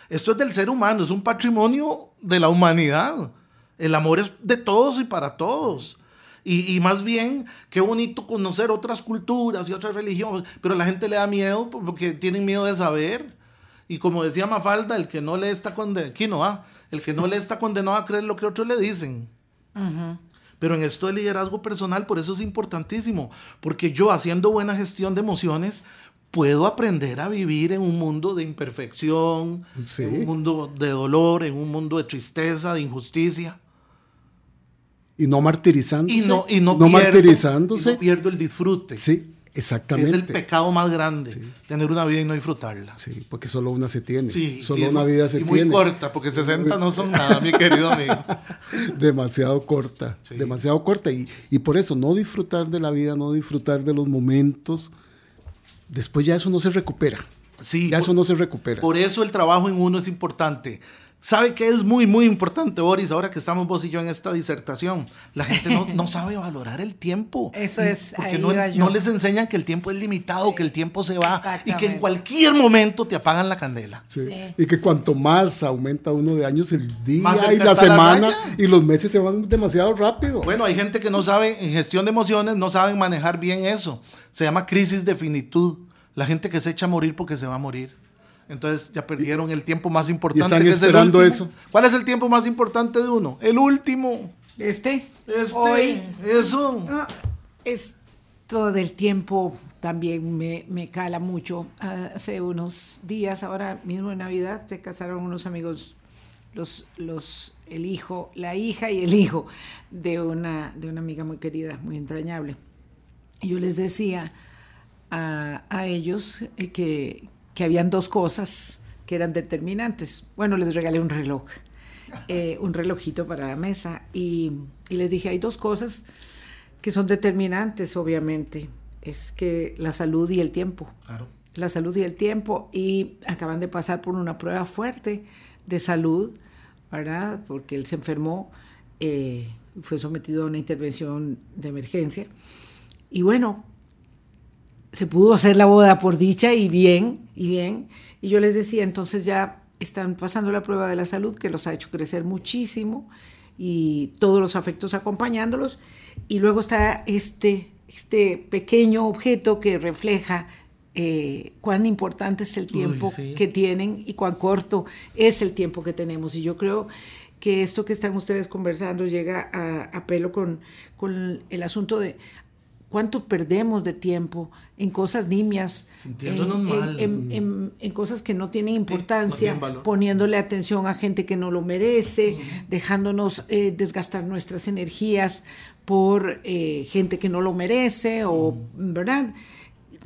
[SPEAKER 4] Esto es del ser humano, es un patrimonio de la humanidad. El amor es de todos y para todos. Y, y más bien, qué bonito conocer otras culturas y otras religiones, pero la gente le da miedo porque tienen miedo de saber. Y como decía Mafalda, el que no le está condenado, aquí no va, el que no le está condenado a creer lo que otros le dicen. Pero en esto de liderazgo personal, por eso es importantísimo, porque yo haciendo buena gestión de emociones, puedo aprender a vivir en un mundo de imperfección,
[SPEAKER 3] Sí.
[SPEAKER 4] en un mundo de dolor, en un mundo de tristeza, de injusticia.
[SPEAKER 3] Y no martirizándose.
[SPEAKER 4] Y no, y no,
[SPEAKER 3] no
[SPEAKER 4] pierdo,
[SPEAKER 3] martirizándose.
[SPEAKER 4] y no pierdo el disfrute.
[SPEAKER 3] Sí, exactamente.
[SPEAKER 4] es el pecado más grande, tener una vida y no disfrutarla.
[SPEAKER 3] Sí, porque solo una se tiene.
[SPEAKER 4] Sí,
[SPEAKER 3] solo una vida se
[SPEAKER 4] y muy
[SPEAKER 3] tiene.
[SPEAKER 4] corta, porque 60 no son nada, mi querido amigo.
[SPEAKER 3] demasiado corta,
[SPEAKER 4] Sí.
[SPEAKER 3] demasiado corta. Y, y por eso, no disfrutar de la vida, no disfrutar de los momentos, después ya eso no se recupera.
[SPEAKER 4] Sí,
[SPEAKER 3] Ya
[SPEAKER 4] por-
[SPEAKER 3] eso no se recupera.
[SPEAKER 4] Por eso el trabajo en uno es importante. ¿Sabe que es muy, muy importante, Boris, ahora que estamos vos y yo en esta disertación? La gente no, no sabe valorar el tiempo.
[SPEAKER 2] Eso es,
[SPEAKER 4] Porque no, no les enseñan que el tiempo es limitado, que el tiempo se va y que en cualquier momento te apagan la candela.
[SPEAKER 3] Sí.
[SPEAKER 2] Sí.
[SPEAKER 3] Y que cuanto más aumenta uno de años, el día
[SPEAKER 4] Más
[SPEAKER 3] y la semana y los meses se van demasiado rápido.
[SPEAKER 4] Bueno, hay gente que no sabe, en gestión de emociones, no saben manejar bien eso. Se llama crisis de finitud. La gente que se echa a morir porque se va a morir. Entonces ya perdieron el tiempo más importante.
[SPEAKER 3] están
[SPEAKER 4] que es el
[SPEAKER 3] esperando eso.
[SPEAKER 4] ¿Cuál es el tiempo más importante de uno? El último.
[SPEAKER 2] Este,
[SPEAKER 4] Este.
[SPEAKER 2] hoy,
[SPEAKER 4] Eso.
[SPEAKER 2] Ah, Esto del tiempo también me, me cala mucho. Hace unos días, ahora mismo en Navidad, se casaron unos amigos, los, los, el hijo, la hija y el hijo de una, de una amiga muy querida, muy entrañable. Y yo les decía a, a ellos eh, que, que habían dos cosas que eran determinantes. Bueno, les regalé un reloj, eh, un relojito para la mesa y, y les dije, hay dos cosas que son determinantes, obviamente. Es que la salud y el tiempo.
[SPEAKER 4] Claro.
[SPEAKER 2] La salud y el tiempo. Y acaban de pasar por una prueba fuerte de salud, ¿verdad? Porque él se enfermó, eh, fue sometido a una intervención de emergencia. Y bueno, se pudo hacer la boda por dicha y bien, y bien. Y yo les decía, entonces ya están pasando la prueba de la salud que los ha hecho crecer muchísimo y todos los afectos acompañándolos. Y luego está este, este pequeño objeto que refleja eh, cuán importante es el tiempo
[SPEAKER 4] sí.
[SPEAKER 2] que tienen y cuán corto es el tiempo que tenemos. Y yo creo que esto que están ustedes conversando llega a, a pelo con, con el asunto de cuánto perdemos de tiempo en cosas nimias, en,
[SPEAKER 4] Sintiéndonos
[SPEAKER 2] en-
[SPEAKER 4] mal.
[SPEAKER 2] en- en- en cosas que no tienen importancia, poniéndole atención a gente que no lo merece, dejándonos eh, desgastar nuestras energías por eh, gente que no lo merece, o, ¿verdad?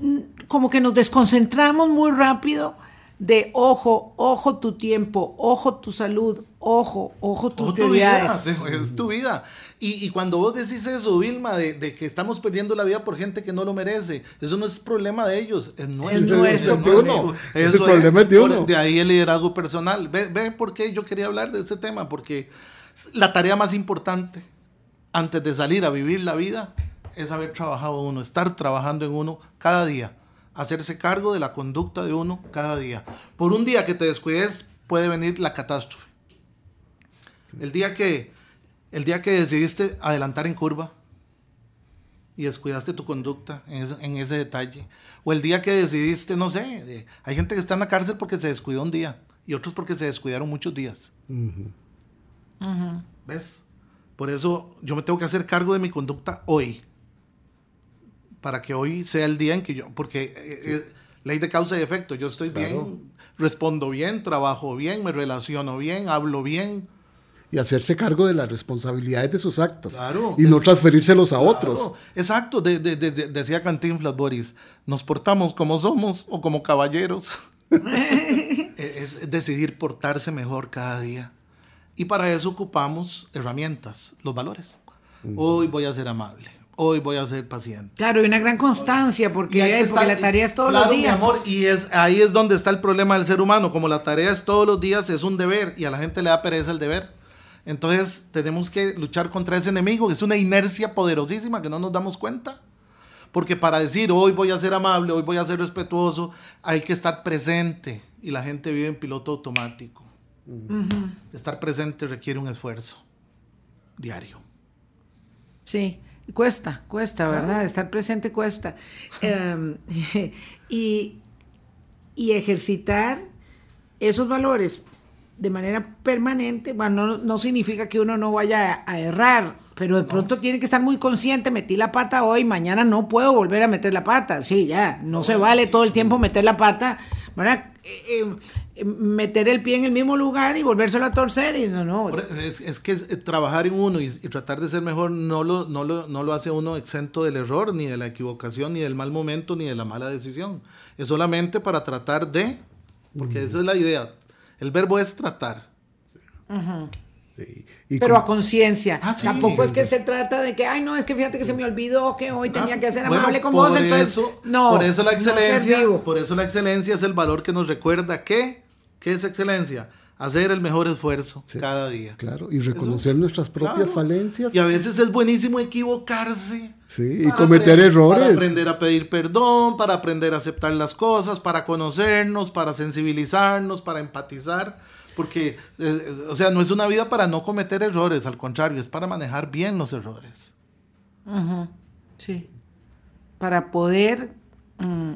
[SPEAKER 2] Mm, Como que nos desconcentramos muy rápido de ojo, ojo tu tiempo, ojo tu salud, ojo, ojo tus
[SPEAKER 4] Oh, tu vida,
[SPEAKER 2] prioridades.
[SPEAKER 4] es tu vida. Y, y cuando vos decís eso, Vilma, de, de que estamos perdiendo la vida por gente que no lo merece, eso no es problema de ellos, es nuestro.
[SPEAKER 2] nuestro
[SPEAKER 4] es
[SPEAKER 3] problema.
[SPEAKER 4] nuestro.
[SPEAKER 3] El
[SPEAKER 4] Eso
[SPEAKER 3] problema es de
[SPEAKER 4] por-
[SPEAKER 3] uno.
[SPEAKER 4] De ahí el liderazgo personal. Ve, ve por qué yo quería hablar de este tema, porque la tarea más importante antes de salir a vivir la vida es haber trabajado uno, estar trabajando en uno cada día, hacerse cargo de la conducta de uno cada día. Por un día que te descuides puede venir la catástrofe. El día que el día que decidiste adelantar en curva y descuidaste tu conducta en ese, en ese detalle, o el día que decidiste, no sé, de- hay gente que está en la cárcel porque se descuidó un día y otros porque se descuidaron muchos días. ¿Ves? Por eso yo me tengo que hacer cargo de mi conducta hoy. Para que hoy sea el día en que yo. Porque eh, eh, ley de causa y efecto. Yo estoy bien, respondo bien, trabajo bien, me relaciono bien, hablo bien.
[SPEAKER 3] Y hacerse cargo de las responsabilidades de sus actos.
[SPEAKER 4] Claro.
[SPEAKER 3] Y no transferírselos a otros.
[SPEAKER 4] Claro, exacto, de- de- de- de- decía Cantinflas Boris, nos portamos como somos o como caballeros. es, es decidir portarse mejor cada día. Y para eso ocupamos herramientas, los valores. Hoy voy a ser amable, hoy voy a ser paciente.
[SPEAKER 2] Claro, y una gran constancia, porque, porque la tarea es todos
[SPEAKER 4] claro,
[SPEAKER 2] los
[SPEAKER 4] mi
[SPEAKER 2] días.
[SPEAKER 4] amor, y es, ahí es donde está el problema del ser humano. Como la tarea es todos los días, es un deber y a la gente le da pereza el deber. Entonces tenemos que luchar contra ese enemigo, que es una inercia poderosísima que no nos damos cuenta. Porque para decir hoy voy a ser amable, hoy voy a ser respetuoso, hay que estar presente. Y la gente vive en piloto automático. Estar presente requiere un esfuerzo diario.
[SPEAKER 2] Sí, cuesta, cuesta, ¿verdad? Estar presente cuesta. Em, y, y ejercitar esos valores de manera permanente, bueno, no, no significa que uno no vaya a, a errar, pero de pronto tiene que estar muy consciente, metí la pata hoy, mañana no puedo volver a meter la pata. Sí, ya, no se vale todo el tiempo meter la pata, ¿verdad? Eh, eh, eh, meter el pie en el mismo lugar y volvérselo a torcer y no, no.
[SPEAKER 4] Por- Es, es que es- eh, trabajar en uno y, y tratar de ser mejor no lo, no, lo, no lo hace uno exento del error, ni de la equivocación, ni del mal momento, ni de la mala decisión. Es solamente para tratar de, porque esa es la idea. El verbo es tratar.
[SPEAKER 3] Sí. Y
[SPEAKER 2] Pero
[SPEAKER 3] como-
[SPEAKER 2] a conciencia.
[SPEAKER 4] Ah, sí.
[SPEAKER 2] Tampoco es que se trata de que, ay, no, es que fíjate que se me olvidó que hoy tenía
[SPEAKER 4] Ah,
[SPEAKER 2] que ser
[SPEAKER 4] bueno,
[SPEAKER 2] amable con
[SPEAKER 4] por
[SPEAKER 2] vos. Entonces,
[SPEAKER 4] eso-
[SPEAKER 2] no.
[SPEAKER 4] Por eso la
[SPEAKER 2] no
[SPEAKER 4] excelencia, por eso la excelencia es el valor que nos recuerda que, ¿qué es excelencia? hacer el mejor esfuerzo cada día.
[SPEAKER 3] Claro, y reconocer nuestras propias
[SPEAKER 4] Claro.
[SPEAKER 3] falencias
[SPEAKER 4] Y a veces es buenísimo equivocarse.
[SPEAKER 3] Sí, y cometer
[SPEAKER 4] aprender-
[SPEAKER 3] errores.
[SPEAKER 4] Para aprender a pedir perdón, para aprender a aceptar las cosas, para conocernos, para sensibilizarnos, para empatizar. Porque, eh, eh, o sea, no es una vida para no cometer errores, al contrario, es para manejar bien los errores.
[SPEAKER 2] Sí. Para poder. mm,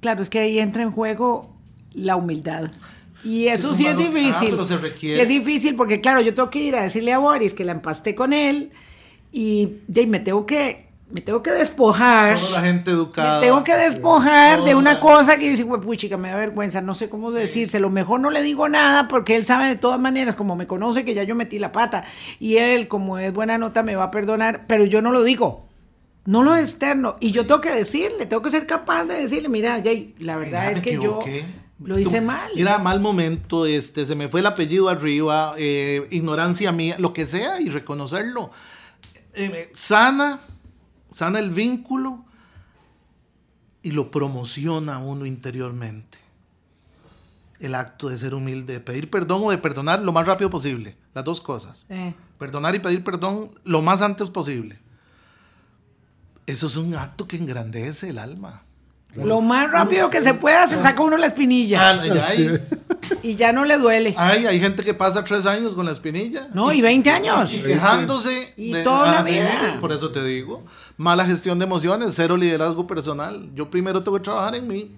[SPEAKER 2] claro, es que ahí entra en juego la humildad. Y eso sí es
[SPEAKER 4] ah,
[SPEAKER 2] difícil.
[SPEAKER 4] pero se requiere.
[SPEAKER 2] Sí es difícil porque, claro, yo tengo que ir a decirle a Boris que la empasté con él y, ahí me tengo que. Me tengo que despojar.
[SPEAKER 4] Toda la gente educada.
[SPEAKER 2] Me tengo que despojar de una
[SPEAKER 4] la-
[SPEAKER 2] cosa que dice, puchica, me da vergüenza, no sé cómo decírselo. Mejor no le digo nada porque él sabe de todas maneras, como me conoce, que ya yo metí la pata. Y él, como es buena nota, me va a perdonar, pero yo no lo digo. No lo externo. Y yo tengo que decirle, tengo que ser capaz de decirle, mira, Jay, la verdad es que yo
[SPEAKER 4] equivoqué.
[SPEAKER 2] Lo hice
[SPEAKER 4] Tú-
[SPEAKER 2] mal.
[SPEAKER 4] Mira, mal momento, este, se me fue el apellido arriba, eh, ignorancia mía, lo que sea, y reconocerlo. Eh, sana, sana el vínculo y lo promociona uno interiormente. El acto de ser humilde, de pedir perdón o de perdonar lo más rápido posible. Las dos cosas.
[SPEAKER 2] Eh,
[SPEAKER 4] Perdonar y pedir perdón lo más antes posible. Eso es un acto que engrandece el alma.
[SPEAKER 2] Lo más rápido que se pueda, se saca uno la espinilla
[SPEAKER 4] Ah, ya hay-
[SPEAKER 2] y ya no le duele.
[SPEAKER 4] Ay, hay gente que pasa tres años con la espinilla.
[SPEAKER 2] No, y 20 años.
[SPEAKER 4] Y quejándose.
[SPEAKER 2] Y toda la vida.
[SPEAKER 4] por eso te digo. Mala gestión de emociones, cero liderazgo personal. Yo primero tengo que trabajar en mí.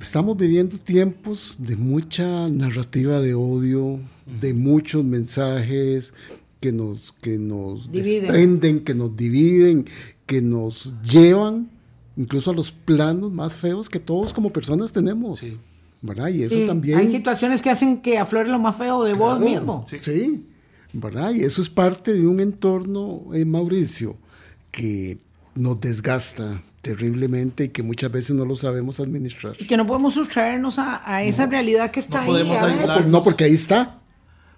[SPEAKER 3] Estamos viviendo tiempos de mucha narrativa de odio, de muchos mensajes que nos, que nos
[SPEAKER 2] Dividen.
[SPEAKER 3] desprenden, que nos dividen, que nos llevan incluso a los planos más feos que todos como personas tenemos.
[SPEAKER 4] Sí.
[SPEAKER 3] ¿Verdad? Y eso
[SPEAKER 2] Sí,
[SPEAKER 3] también...
[SPEAKER 2] Hay situaciones que hacen que aflore lo más feo de vos mismo.
[SPEAKER 3] Sí. ¿verdad? Y eso es parte de un entorno, eh, Mauricio, que nos desgasta terriblemente y que muchas veces no lo sabemos administrar.
[SPEAKER 2] Y que no podemos sustraernos a, a esa realidad que está
[SPEAKER 4] No
[SPEAKER 2] ahí.
[SPEAKER 4] podemos
[SPEAKER 2] a veces.
[SPEAKER 4] aislarnos.
[SPEAKER 3] No, porque ahí está.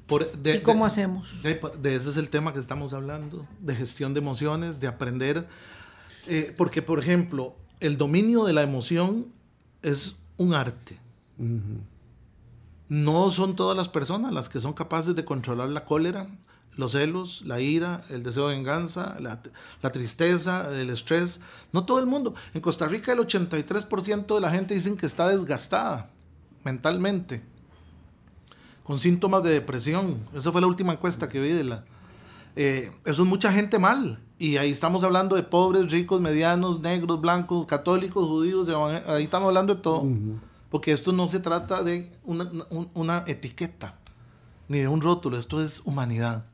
[SPEAKER 4] Por- de-
[SPEAKER 2] ¿Y cómo
[SPEAKER 4] de-
[SPEAKER 2] hacemos?
[SPEAKER 4] De, de ese es el tema que estamos hablando, de gestión de emociones, de aprender. Eh, porque, por ejemplo, el dominio de la emoción es un arte. No son todas las personas las que son capaces de controlar la cólera, los celos, la ira, el deseo de venganza, la, la tristeza, el estrés. No todo el mundo. En Costa Rica el 83% de la gente dicen que está desgastada mentalmente con síntomas de depresión. Esa fue la última encuesta que vi de la. eh, eso es mucha gente mal. Y ahí estamos hablando de pobres, ricos, medianos, negros, blancos, católicos, judíos. Ahí estamos hablando de todo. Porque esto no se trata de una, un- una etiqueta ni de un rótulo. Esto es humanidad.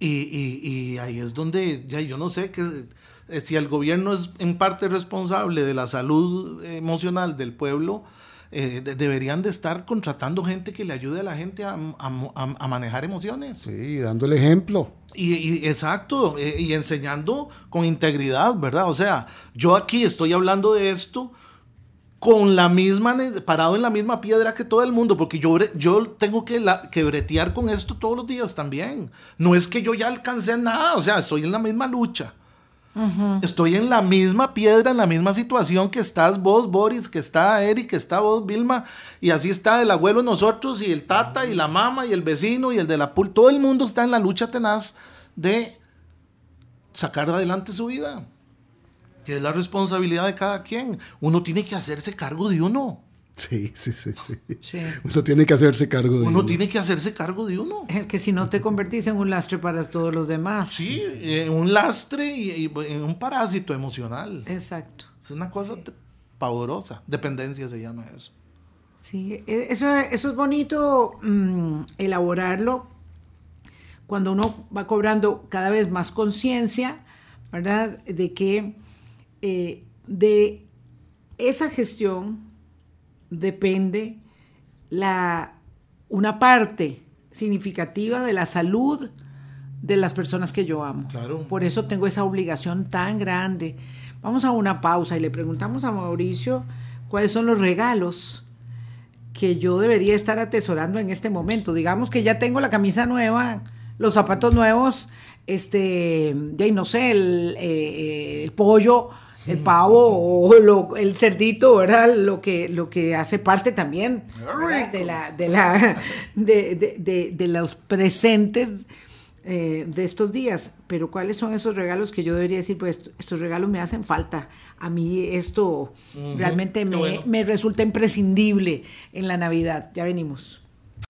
[SPEAKER 4] Y, y- y ahí es donde, ya yo no sé que eh, si el gobierno es en parte responsable de la salud emocional del pueblo, eh, de- deberían de estar contratando gente que le ayude a la gente a, a- manejar emociones.
[SPEAKER 3] Sí, dando el ejemplo.
[SPEAKER 4] Y, y- exacto, eh, y enseñando con integridad, ¿verdad? O sea, yo aquí estoy hablando de esto con la misma, parado en la misma piedra que todo el mundo, porque yo, yo tengo que, la, que bretear con esto todos los días también. No es que yo ya alcancé nada, o sea, estoy en la misma lucha. Estoy en la misma piedra, en la misma situación que estás vos, Boris, que está Eric, que está vos, Vilma, y así está el abuelo nosotros, y el tata, y la mamá, y el vecino, y el de la pul. Todo el mundo está en la lucha tenaz de sacar adelante su vida. Que es la responsabilidad de cada quien. Uno tiene que hacerse cargo de uno.
[SPEAKER 3] Sí, sí, sí, sí.
[SPEAKER 2] Sí.
[SPEAKER 3] Uno tiene que hacerse cargo de
[SPEAKER 4] Uno
[SPEAKER 3] uno.
[SPEAKER 4] tiene que hacerse cargo de uno.
[SPEAKER 2] Es que si no te convertís en un lastre para todos los demás.
[SPEAKER 4] Sí, eh, un lastre y, y en un parásito emocional.
[SPEAKER 2] Exacto.
[SPEAKER 4] Es una cosa te- pavorosa. Dependencia se llama eso.
[SPEAKER 2] Sí, e- eso, eso es bonito mm, elaborarlo cuando uno va cobrando cada vez más conciencia, ¿verdad? De que eh, de esa gestión depende la, una parte significativa de la salud de las personas que yo amo.
[SPEAKER 4] Claro.
[SPEAKER 2] Por eso tengo esa obligación tan grande. Vamos a una pausa y le preguntamos a Mauricio cuáles son los regalos que yo debería estar atesorando en este momento. Digamos que ya tengo la camisa nueva, los zapatos nuevos, este, ya no sé, el, eh, el pollo el pavo o lo- el cerdito, ¿verdad? Lo que, lo que hace parte también de, la, de, la, de, de- de- de los presentes eh, de estos días. Pero ¿cuáles son esos regalos que yo debería decir? Pues estos regalos me hacen falta. A mí esto realmente me,
[SPEAKER 4] bueno.
[SPEAKER 2] me resulta imprescindible en la Navidad. Ya venimos.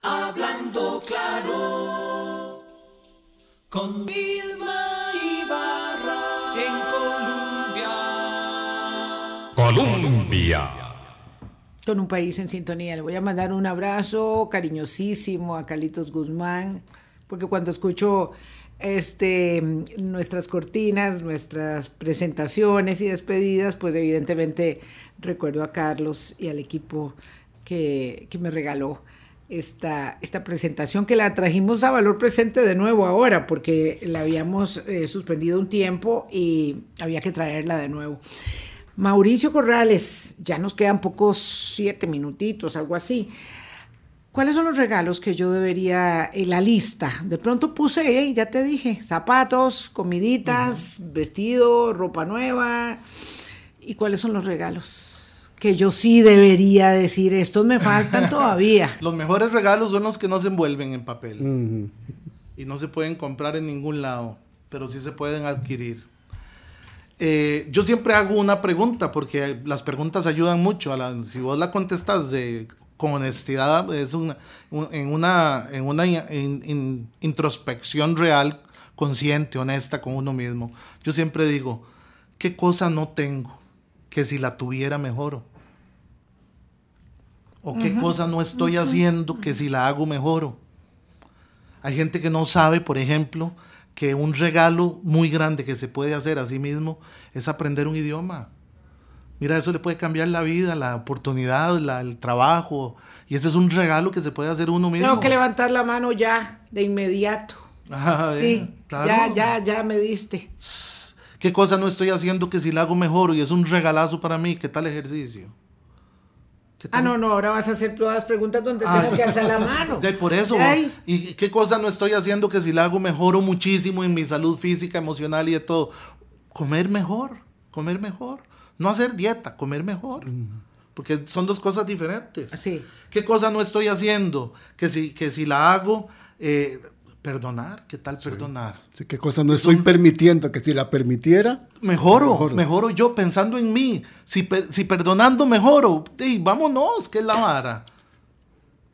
[SPEAKER 5] Hablando claro con Vilma Colombia.
[SPEAKER 2] Con un país en sintonía. Le voy a mandar un abrazo cariñosísimo a Carlitos Guzmán, porque cuando escucho este, nuestras cortinas, nuestras presentaciones y despedidas, pues evidentemente recuerdo a Carlos y al equipo que, que me regaló esta, esta presentación, que la trajimos a valor presente de nuevo ahora, porque la habíamos eh, suspendido un tiempo y había que traerla de nuevo. Mauricio Corrales, ya nos quedan pocos siete minutitos, algo así. ¿Cuáles son los regalos que yo debería, en la lista? De pronto puse, eh, ya te dije, zapatos, comiditas, vestido, ropa nueva. ¿Y cuáles son los regalos? Que yo sí debería decir, estos me faltan todavía.
[SPEAKER 4] Los mejores regalos son los que no se envuelven en papel y no se pueden comprar en ningún lado, pero sí se pueden adquirir. Eh, yo siempre hago una pregunta porque las preguntas ayudan mucho. A la- si vos la contestas de, con honestidad, es una, un- en una, en una in- in- introspección real, consciente, honesta con uno mismo. Yo siempre digo, ¿qué cosa no tengo que si la tuviera mejoro? ¿O qué cosa no estoy haciendo que si la hago mejoro? Hay gente que no sabe, por ejemplo, que un regalo muy grande que se puede hacer a sí mismo es aprender un idioma. Mira, eso le puede cambiar la vida, la oportunidad, la- el trabajo. Y ese es un regalo que se puede hacer uno mismo.
[SPEAKER 2] Tengo que levantar la mano ya, de inmediato.
[SPEAKER 4] Ah,
[SPEAKER 2] Sí,
[SPEAKER 4] claro.
[SPEAKER 2] ya, ya, ya me diste.
[SPEAKER 4] ¿Qué cosa no estoy haciendo que si la hago mejor y es un regalazo para mí? ¿Qué tal ejercicio? ¿Qué
[SPEAKER 2] Ah, no, no, ahora vas a hacer todas las preguntas donde
[SPEAKER 4] Ah.
[SPEAKER 2] tengo que alzar la mano.
[SPEAKER 4] Ya, y por eso.
[SPEAKER 2] Ay,
[SPEAKER 4] ¿Y qué cosa no estoy haciendo que si la hago mejoro muchísimo en mi salud física, emocional y de todo? Comer mejor, comer mejor. No hacer dieta, comer mejor. Porque son dos cosas diferentes.
[SPEAKER 2] Sí.
[SPEAKER 4] ¿Qué cosa no estoy haciendo? Que si, que si la hago, eh, perdonar. ¿Qué tal perdonar?
[SPEAKER 3] Sí, ¿Qué cosa no estoy permitiendo? Que si la permitiera,
[SPEAKER 4] Mejoro,
[SPEAKER 3] Mejoro.
[SPEAKER 4] mejoro yo pensando en mí. Si, per- si perdonando mejoro, vámonos, que es la vara.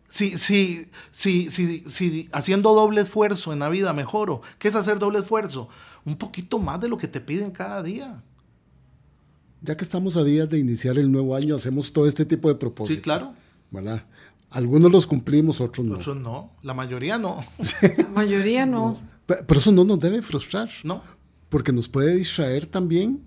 [SPEAKER 4] Si, si, si, si, si haciendo doble esfuerzo en la vida mejoro, ¿qué es hacer doble esfuerzo? Un poquito más de lo que te piden cada día.
[SPEAKER 3] ya que estamos a días de iniciar el nuevo año, hacemos todo este tipo de propósitos.
[SPEAKER 4] Sí, claro.
[SPEAKER 3] ¿Verdad? Algunos los cumplimos, otros no.
[SPEAKER 4] Nosotros no, la mayoría no.
[SPEAKER 2] La mayoría no.
[SPEAKER 3] Pe- Pero eso no nos debe frustrar,
[SPEAKER 4] No.
[SPEAKER 3] porque nos puede distraer también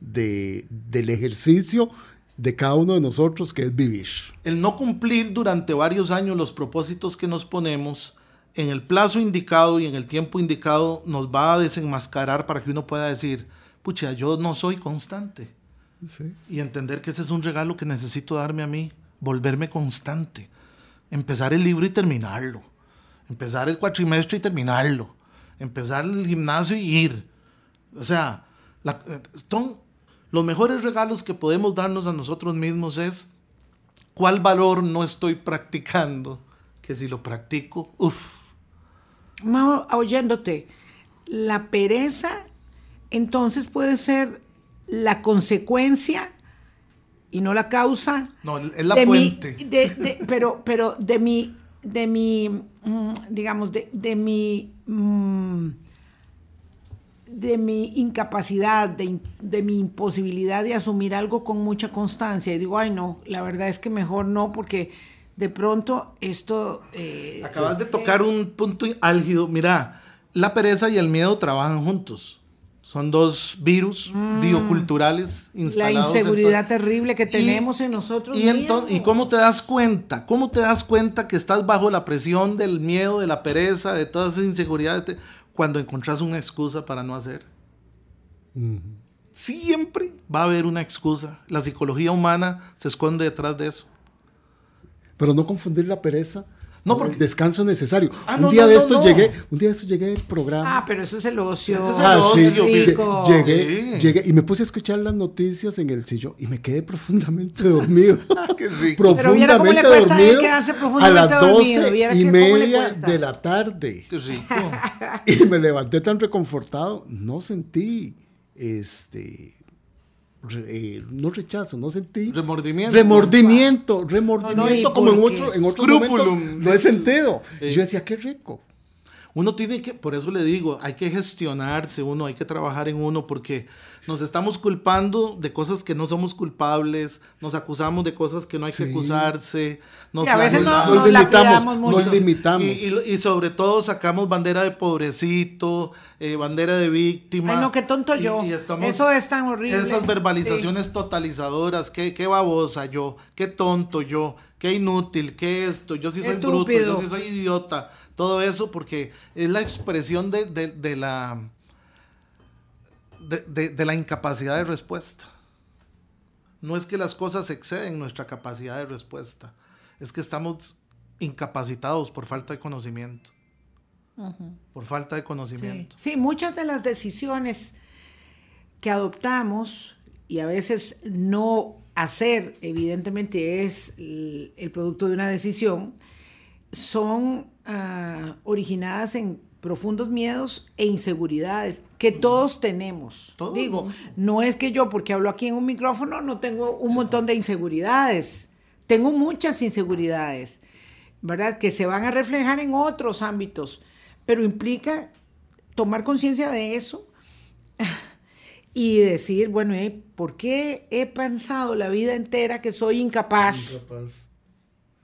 [SPEAKER 3] de, del ejercicio de cada uno de nosotros, que es vivir.
[SPEAKER 4] El no cumplir durante varios años los propósitos que nos ponemos en el plazo indicado y en el tiempo indicado nos va a desenmascarar para que uno pueda decir, pucha, yo no soy constante.
[SPEAKER 3] Sí.
[SPEAKER 4] y entender que ese es un regalo que necesito darme a mí, volverme constante, empezar el libro y terminarlo, empezar el cuatrimestre y terminarlo, empezar el gimnasio y ir. O sea, eh, son los mejores regalos que podemos darnos a nosotros mismos es cuál valor no estoy practicando, que si lo practico, uff,
[SPEAKER 2] Mao, oyéndote, la pereza entonces puede ser la consecuencia y no la causa.
[SPEAKER 4] no, es la
[SPEAKER 2] de mi-
[SPEAKER 4] fuente.
[SPEAKER 2] de- de- pero, pero de mi, de mi, mm, digamos, de, de mi, mm, de mi incapacidad, de, de mi imposibilidad de asumir algo con mucha constancia. Y digo, ay no, la verdad es que mejor no, porque de pronto esto... eh,
[SPEAKER 4] Acabas de tocar un punto álgido. Mira, la pereza y el miedo trabajan juntos. Son dos virus bioculturales
[SPEAKER 2] Mm. la
[SPEAKER 4] instalados. en
[SPEAKER 2] inseguridad terrible que
[SPEAKER 4] Y-
[SPEAKER 2] tenemos en nosotros
[SPEAKER 4] Y, ento- ¿Y
[SPEAKER 2] mismos.
[SPEAKER 4] cómo te das cuenta? ¿Cómo te das cuenta que estás bajo la presión del miedo, de la pereza, de todas esas inseguridades? te- Cuando encontrás una excusa para no hacer. Siempre va a haber una excusa. La psicología humana se esconde detrás de eso.
[SPEAKER 3] Pero no confundir la pereza
[SPEAKER 4] No, porque-
[SPEAKER 3] el descanso necesario.
[SPEAKER 4] Ah,
[SPEAKER 3] un
[SPEAKER 4] no,
[SPEAKER 3] día
[SPEAKER 4] no,
[SPEAKER 3] de estos
[SPEAKER 4] no.
[SPEAKER 3] llegué, un día de estos llegué del programa.
[SPEAKER 2] Ah, pero eso es el ocio.
[SPEAKER 4] Ese es el
[SPEAKER 3] Ah, sí,
[SPEAKER 4] ocio,
[SPEAKER 2] rico.
[SPEAKER 3] llegué,
[SPEAKER 4] Sí.
[SPEAKER 3] llegué y me puse a escuchar las noticias en el sillón y me quedé profundamente dormido.
[SPEAKER 4] Qué rico.
[SPEAKER 2] Pero viera cómo le
[SPEAKER 3] profundamente
[SPEAKER 2] cuesta a
[SPEAKER 3] dormido
[SPEAKER 2] quedarse
[SPEAKER 3] a
[SPEAKER 2] profundamente
[SPEAKER 3] las
[SPEAKER 2] dormido,
[SPEAKER 3] doce y media de la tarde.
[SPEAKER 4] Qué rico.
[SPEAKER 3] Y me levanté tan reconfortado, no sentí este eh, no rechazo, no sentí
[SPEAKER 4] Remordimiento.
[SPEAKER 3] remordimiento, remordimiento
[SPEAKER 2] ¿y
[SPEAKER 3] como en otro, en otros
[SPEAKER 4] Scrupulum.
[SPEAKER 3] momentos no he sentido.
[SPEAKER 4] Sí.
[SPEAKER 3] Yo decía, qué rico.
[SPEAKER 4] Uno tiene que, por eso le digo, hay que gestionarse uno, hay que trabajar en uno, porque nos estamos culpando de cosas que no somos culpables, nos acusamos de cosas que no hay
[SPEAKER 3] Sí.
[SPEAKER 4] que acusarse, nos
[SPEAKER 2] Y a veces no-
[SPEAKER 4] flagelamos.
[SPEAKER 2] nos lapidamos mucho.
[SPEAKER 3] nos limitamos.
[SPEAKER 4] Y, y- y sobre todo sacamos bandera de pobrecito, eh, bandera de víctima.
[SPEAKER 2] Ay, no, qué tonto
[SPEAKER 4] Y-
[SPEAKER 2] yo.
[SPEAKER 4] y estamos-
[SPEAKER 2] Eso es tan horrible.
[SPEAKER 4] Esas verbalizaciones totalizadoras, qué, qué babosa yo, qué tonto yo, qué inútil, qué esto, yo sí soy bruto,
[SPEAKER 2] Estúpido.
[SPEAKER 4] yo sí soy idiota. Todo eso porque es la expresión de, de- de la de, de- la incapacidad de respuesta. No es que las cosas exceden nuestra capacidad de respuesta, es que estamos incapacitados por falta de conocimiento. Por falta de
[SPEAKER 2] Sí.
[SPEAKER 4] conocimiento.
[SPEAKER 2] Sí, muchas de las decisiones que adoptamos y a veces no hacer, evidentemente es el, el producto de una decisión, son ah, originadas en profundos miedos e inseguridades que todos tenemos.
[SPEAKER 4] Todos,
[SPEAKER 2] Digo,
[SPEAKER 4] ¿no?
[SPEAKER 2] es que yo, porque hablo aquí en un micrófono, no tengo un montón de inseguridades. Tengo muchas inseguridades, ¿verdad? Que se van a reflejar en otros ámbitos, pero implica tomar conciencia de eso y decir, bueno, eh, ¿por qué he pensado la vida entera que soy incapaz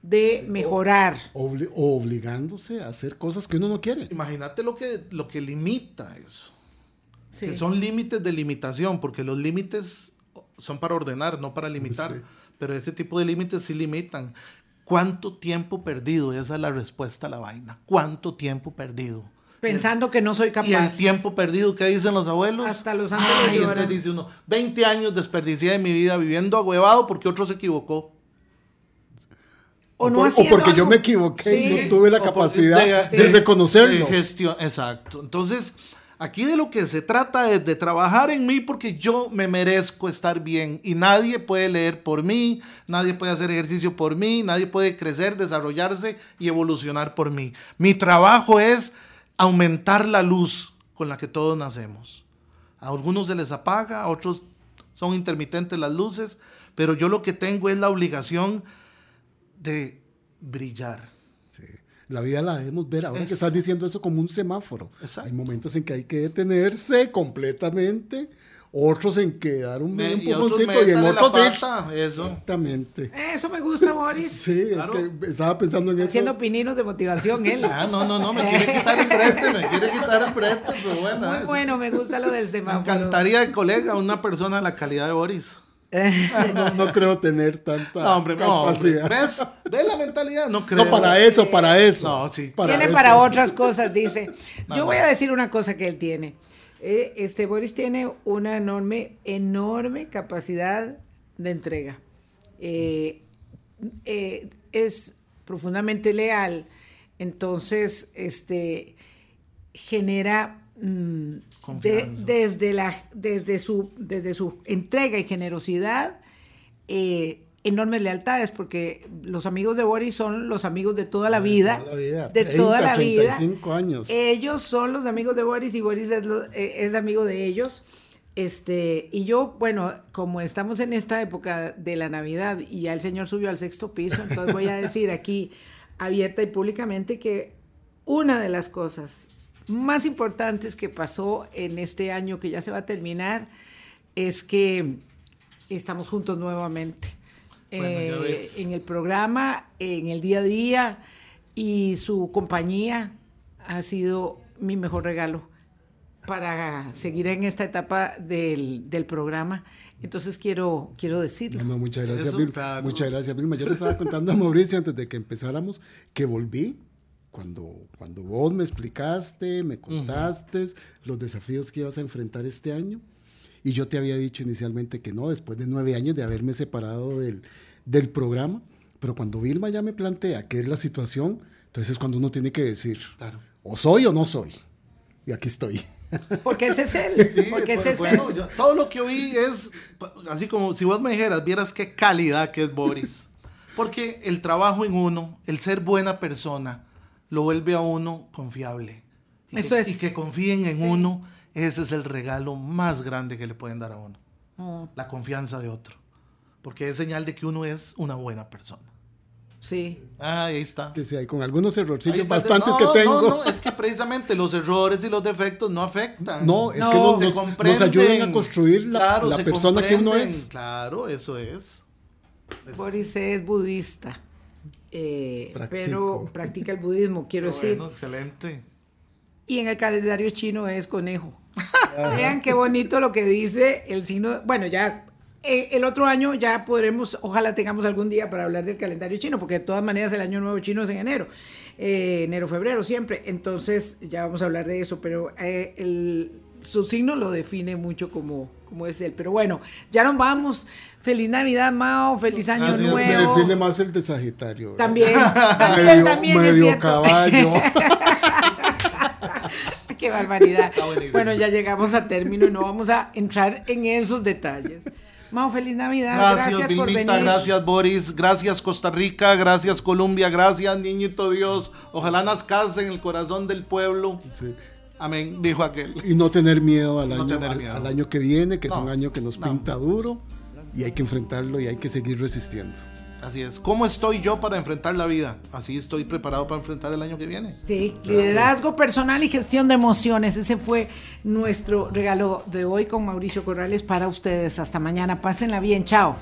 [SPEAKER 2] de mejorar?
[SPEAKER 3] Obli- o obligándose a hacer cosas que uno no quiere.
[SPEAKER 4] Imagínate lo que, lo que limita eso.
[SPEAKER 2] Sí.
[SPEAKER 4] Que son límites de limitación, porque los límites son para ordenar, no para limitar.
[SPEAKER 3] Sí.
[SPEAKER 4] Pero ese tipo de límites sí limitan. ¿Cuánto tiempo perdido? Esa es la respuesta a la vaina. ¿Cuánto tiempo perdido?
[SPEAKER 2] Pensando que no soy capaz.
[SPEAKER 4] Y el tiempo perdido, ¿qué dicen los abuelos?
[SPEAKER 2] Hasta los ángeles
[SPEAKER 4] Ay,
[SPEAKER 2] lloran.
[SPEAKER 4] entonces dice uno, 20 años desperdicié de mi vida viviendo agüevado porque otro se equivocó.
[SPEAKER 2] O no
[SPEAKER 3] por-
[SPEAKER 2] haciendo
[SPEAKER 3] porque yo me equivoqué y no tuve la
[SPEAKER 4] O
[SPEAKER 3] capacidad
[SPEAKER 4] de-
[SPEAKER 3] de,
[SPEAKER 4] de-
[SPEAKER 3] reconocerlo.
[SPEAKER 4] de gestión, exacto. Entonces, aquí de lo que se trata es de trabajar en mí porque yo me merezco estar bien y nadie puede leer por mí, nadie puede hacer ejercicio por mí, nadie puede crecer, desarrollarse y evolucionar por mí. Mi trabajo es aumentar la luz con la que todos nacemos. A algunos se les apaga, a otros son intermitentes las luces, pero yo lo que tengo es la obligación de brillar.
[SPEAKER 3] Sí. La vida la debemos ver ahora
[SPEAKER 4] Es-
[SPEAKER 3] que estás diciendo eso como un semáforo.
[SPEAKER 4] Exacto.
[SPEAKER 3] Hay momentos en que hay que detenerse completamente, otros en que dar un
[SPEAKER 4] Me-
[SPEAKER 3] medio
[SPEAKER 4] y otros
[SPEAKER 3] empujoncito y en otros
[SPEAKER 4] pata, Eso.
[SPEAKER 3] Exactamente.
[SPEAKER 2] Eso me gusta, Boris.
[SPEAKER 3] Sí,
[SPEAKER 4] Claro.
[SPEAKER 3] es que estaba pensando en eso.
[SPEAKER 2] Haciendo pininos de motivación él.
[SPEAKER 4] Ah, no, no, no, me quiere quitar el brete, me quiere quitar el brete, pero bueno.
[SPEAKER 2] Muy bueno, me gusta lo del
[SPEAKER 4] Me
[SPEAKER 2] semáforo.
[SPEAKER 4] encantaría de colega una persona de la calidad de Boris.
[SPEAKER 3] No, no creo tener tanta
[SPEAKER 4] No, hombre, no,
[SPEAKER 3] capacidad.
[SPEAKER 4] ¿Ves? ¿Ves la mentalidad? No creo.
[SPEAKER 3] No, para eso, para eso.
[SPEAKER 4] No, sí.
[SPEAKER 2] tiene
[SPEAKER 3] eso.
[SPEAKER 2] para otras cosas, dice.
[SPEAKER 4] No,
[SPEAKER 2] Yo voy a decir una cosa que él tiene. Eh, este Boris tiene una enorme, enorme capacidad de entrega. Eh, eh, es profundamente leal. Entonces, este genera mm, de- desde, la, desde, su, desde su entrega y generosidad eh, enormes lealtades, porque los amigos de Boris son los amigos de toda la vida.
[SPEAKER 3] Toda la vida,
[SPEAKER 2] De
[SPEAKER 3] 30,
[SPEAKER 2] toda la vida.
[SPEAKER 3] 35 años.
[SPEAKER 2] Ellos son los amigos de Boris y Boris es, lo- eh, es amigo de ellos. Este, y yo, bueno, como estamos en esta época de la Navidad y ya el Señor subió al sexto piso, entonces voy a decir aquí abierta y públicamente que una de las cosas más importantes que pasó en este año que ya se va a terminar es que estamos juntos nuevamente.
[SPEAKER 4] Bueno,
[SPEAKER 2] Eh, en el programa, en el día a día y su compañía ha sido mi mejor regalo para seguir en esta etapa del, del programa. Entonces quiero, quiero decirlo.
[SPEAKER 3] No, no, muchas gracias, Vilma. Muchas gracias, Vilma. Yo le estaba contando a Mauricio antes de que empezáramos que volví cuando, cuando vos me explicaste, me contaste los desafíos que ibas a enfrentar este año. Y yo te había dicho inicialmente que no, después de nueve años de haberme separado del, del programa. Pero cuando Vilma ya me plantea qué es la situación, Entonces es cuando uno tiene que decir,
[SPEAKER 4] Claro.
[SPEAKER 3] o soy o no soy. Y aquí estoy.
[SPEAKER 2] Porque ese es él.
[SPEAKER 4] Sí,
[SPEAKER 2] porque
[SPEAKER 4] pues,
[SPEAKER 2] ese es
[SPEAKER 4] bueno,
[SPEAKER 2] él.
[SPEAKER 4] yo- todo lo que oí es así como si vos me dijeras, vieras qué calidad que es Boris. Porque el trabajo en uno, el ser buena persona, lo vuelve a uno confiable. Y
[SPEAKER 2] Eso
[SPEAKER 4] que,
[SPEAKER 2] es.
[SPEAKER 4] Y que confíen en uno, ese es el regalo más grande que le pueden dar a uno.
[SPEAKER 2] Mm.
[SPEAKER 4] La confianza de otro. Porque es señal de que uno es una buena persona.
[SPEAKER 2] Sí.
[SPEAKER 4] Ah, ahí está.
[SPEAKER 3] Sí, sí, hay con algunos errorcillos bastantes
[SPEAKER 4] No,
[SPEAKER 3] que tengo.
[SPEAKER 4] No, no, es que precisamente los errores y los defectos no afectan.
[SPEAKER 3] No, es
[SPEAKER 2] No.
[SPEAKER 3] que nos, nos-
[SPEAKER 4] comprenden.
[SPEAKER 3] nos ayudan a construir la,
[SPEAKER 4] Claro,
[SPEAKER 3] la persona que uno es.
[SPEAKER 4] Claro, eso es. Eso.
[SPEAKER 2] Boris es budista. Eh, pero practica el budismo, quiero decir.
[SPEAKER 4] Bueno, excelente.
[SPEAKER 2] Y en el calendario chino es conejo. Vean qué bonito lo que dice el signo. Bueno, ya eh, el otro año ya podremos, ojalá tengamos algún día para hablar del calendario chino, porque de todas maneras el año nuevo chino es en enero, eh, enero, febrero siempre. Entonces ya vamos a hablar de eso, pero eh, el- su signo lo define mucho como, como es él. Pero bueno, ya nos vamos. Feliz Navidad, Mao. Feliz Año
[SPEAKER 4] Gracias,
[SPEAKER 3] Me
[SPEAKER 2] Nuevo.
[SPEAKER 3] define más el de Sagitario. ¿verdad?
[SPEAKER 2] También, también,
[SPEAKER 3] medio,
[SPEAKER 2] también es
[SPEAKER 3] medio
[SPEAKER 2] cierto.
[SPEAKER 3] caballo.
[SPEAKER 2] Qué barbaridad. Bueno, ya llegamos a término y no vamos a entrar en esos detalles. Mao, feliz Navidad.
[SPEAKER 4] Gracias,
[SPEAKER 2] Gracias, por
[SPEAKER 4] Vilmita,
[SPEAKER 2] venir.
[SPEAKER 4] gracias, Boris. Gracias, Costa Rica. Gracias, Colombia. Gracias, Niñito Dios. Ojalá nazcase en el corazón del pueblo.
[SPEAKER 3] Sí.
[SPEAKER 4] Amén, dijo aquel.
[SPEAKER 3] Y no tener miedo al
[SPEAKER 4] No
[SPEAKER 3] año,
[SPEAKER 4] tener
[SPEAKER 3] al,
[SPEAKER 4] miedo.
[SPEAKER 3] al año que viene, que es un año que nos
[SPEAKER 4] no.
[SPEAKER 3] pinta duro y hay que enfrentarlo y hay que seguir resistiendo.
[SPEAKER 4] Así es. ¿Cómo estoy yo para enfrentar la vida? Así estoy preparado para enfrentar el año que viene.
[SPEAKER 2] Sí, liderazgo personal y gestión de emociones. Ese fue nuestro regalo de hoy con Mauricio Corrales para ustedes. Hasta mañana. Pásenla bien. Chao.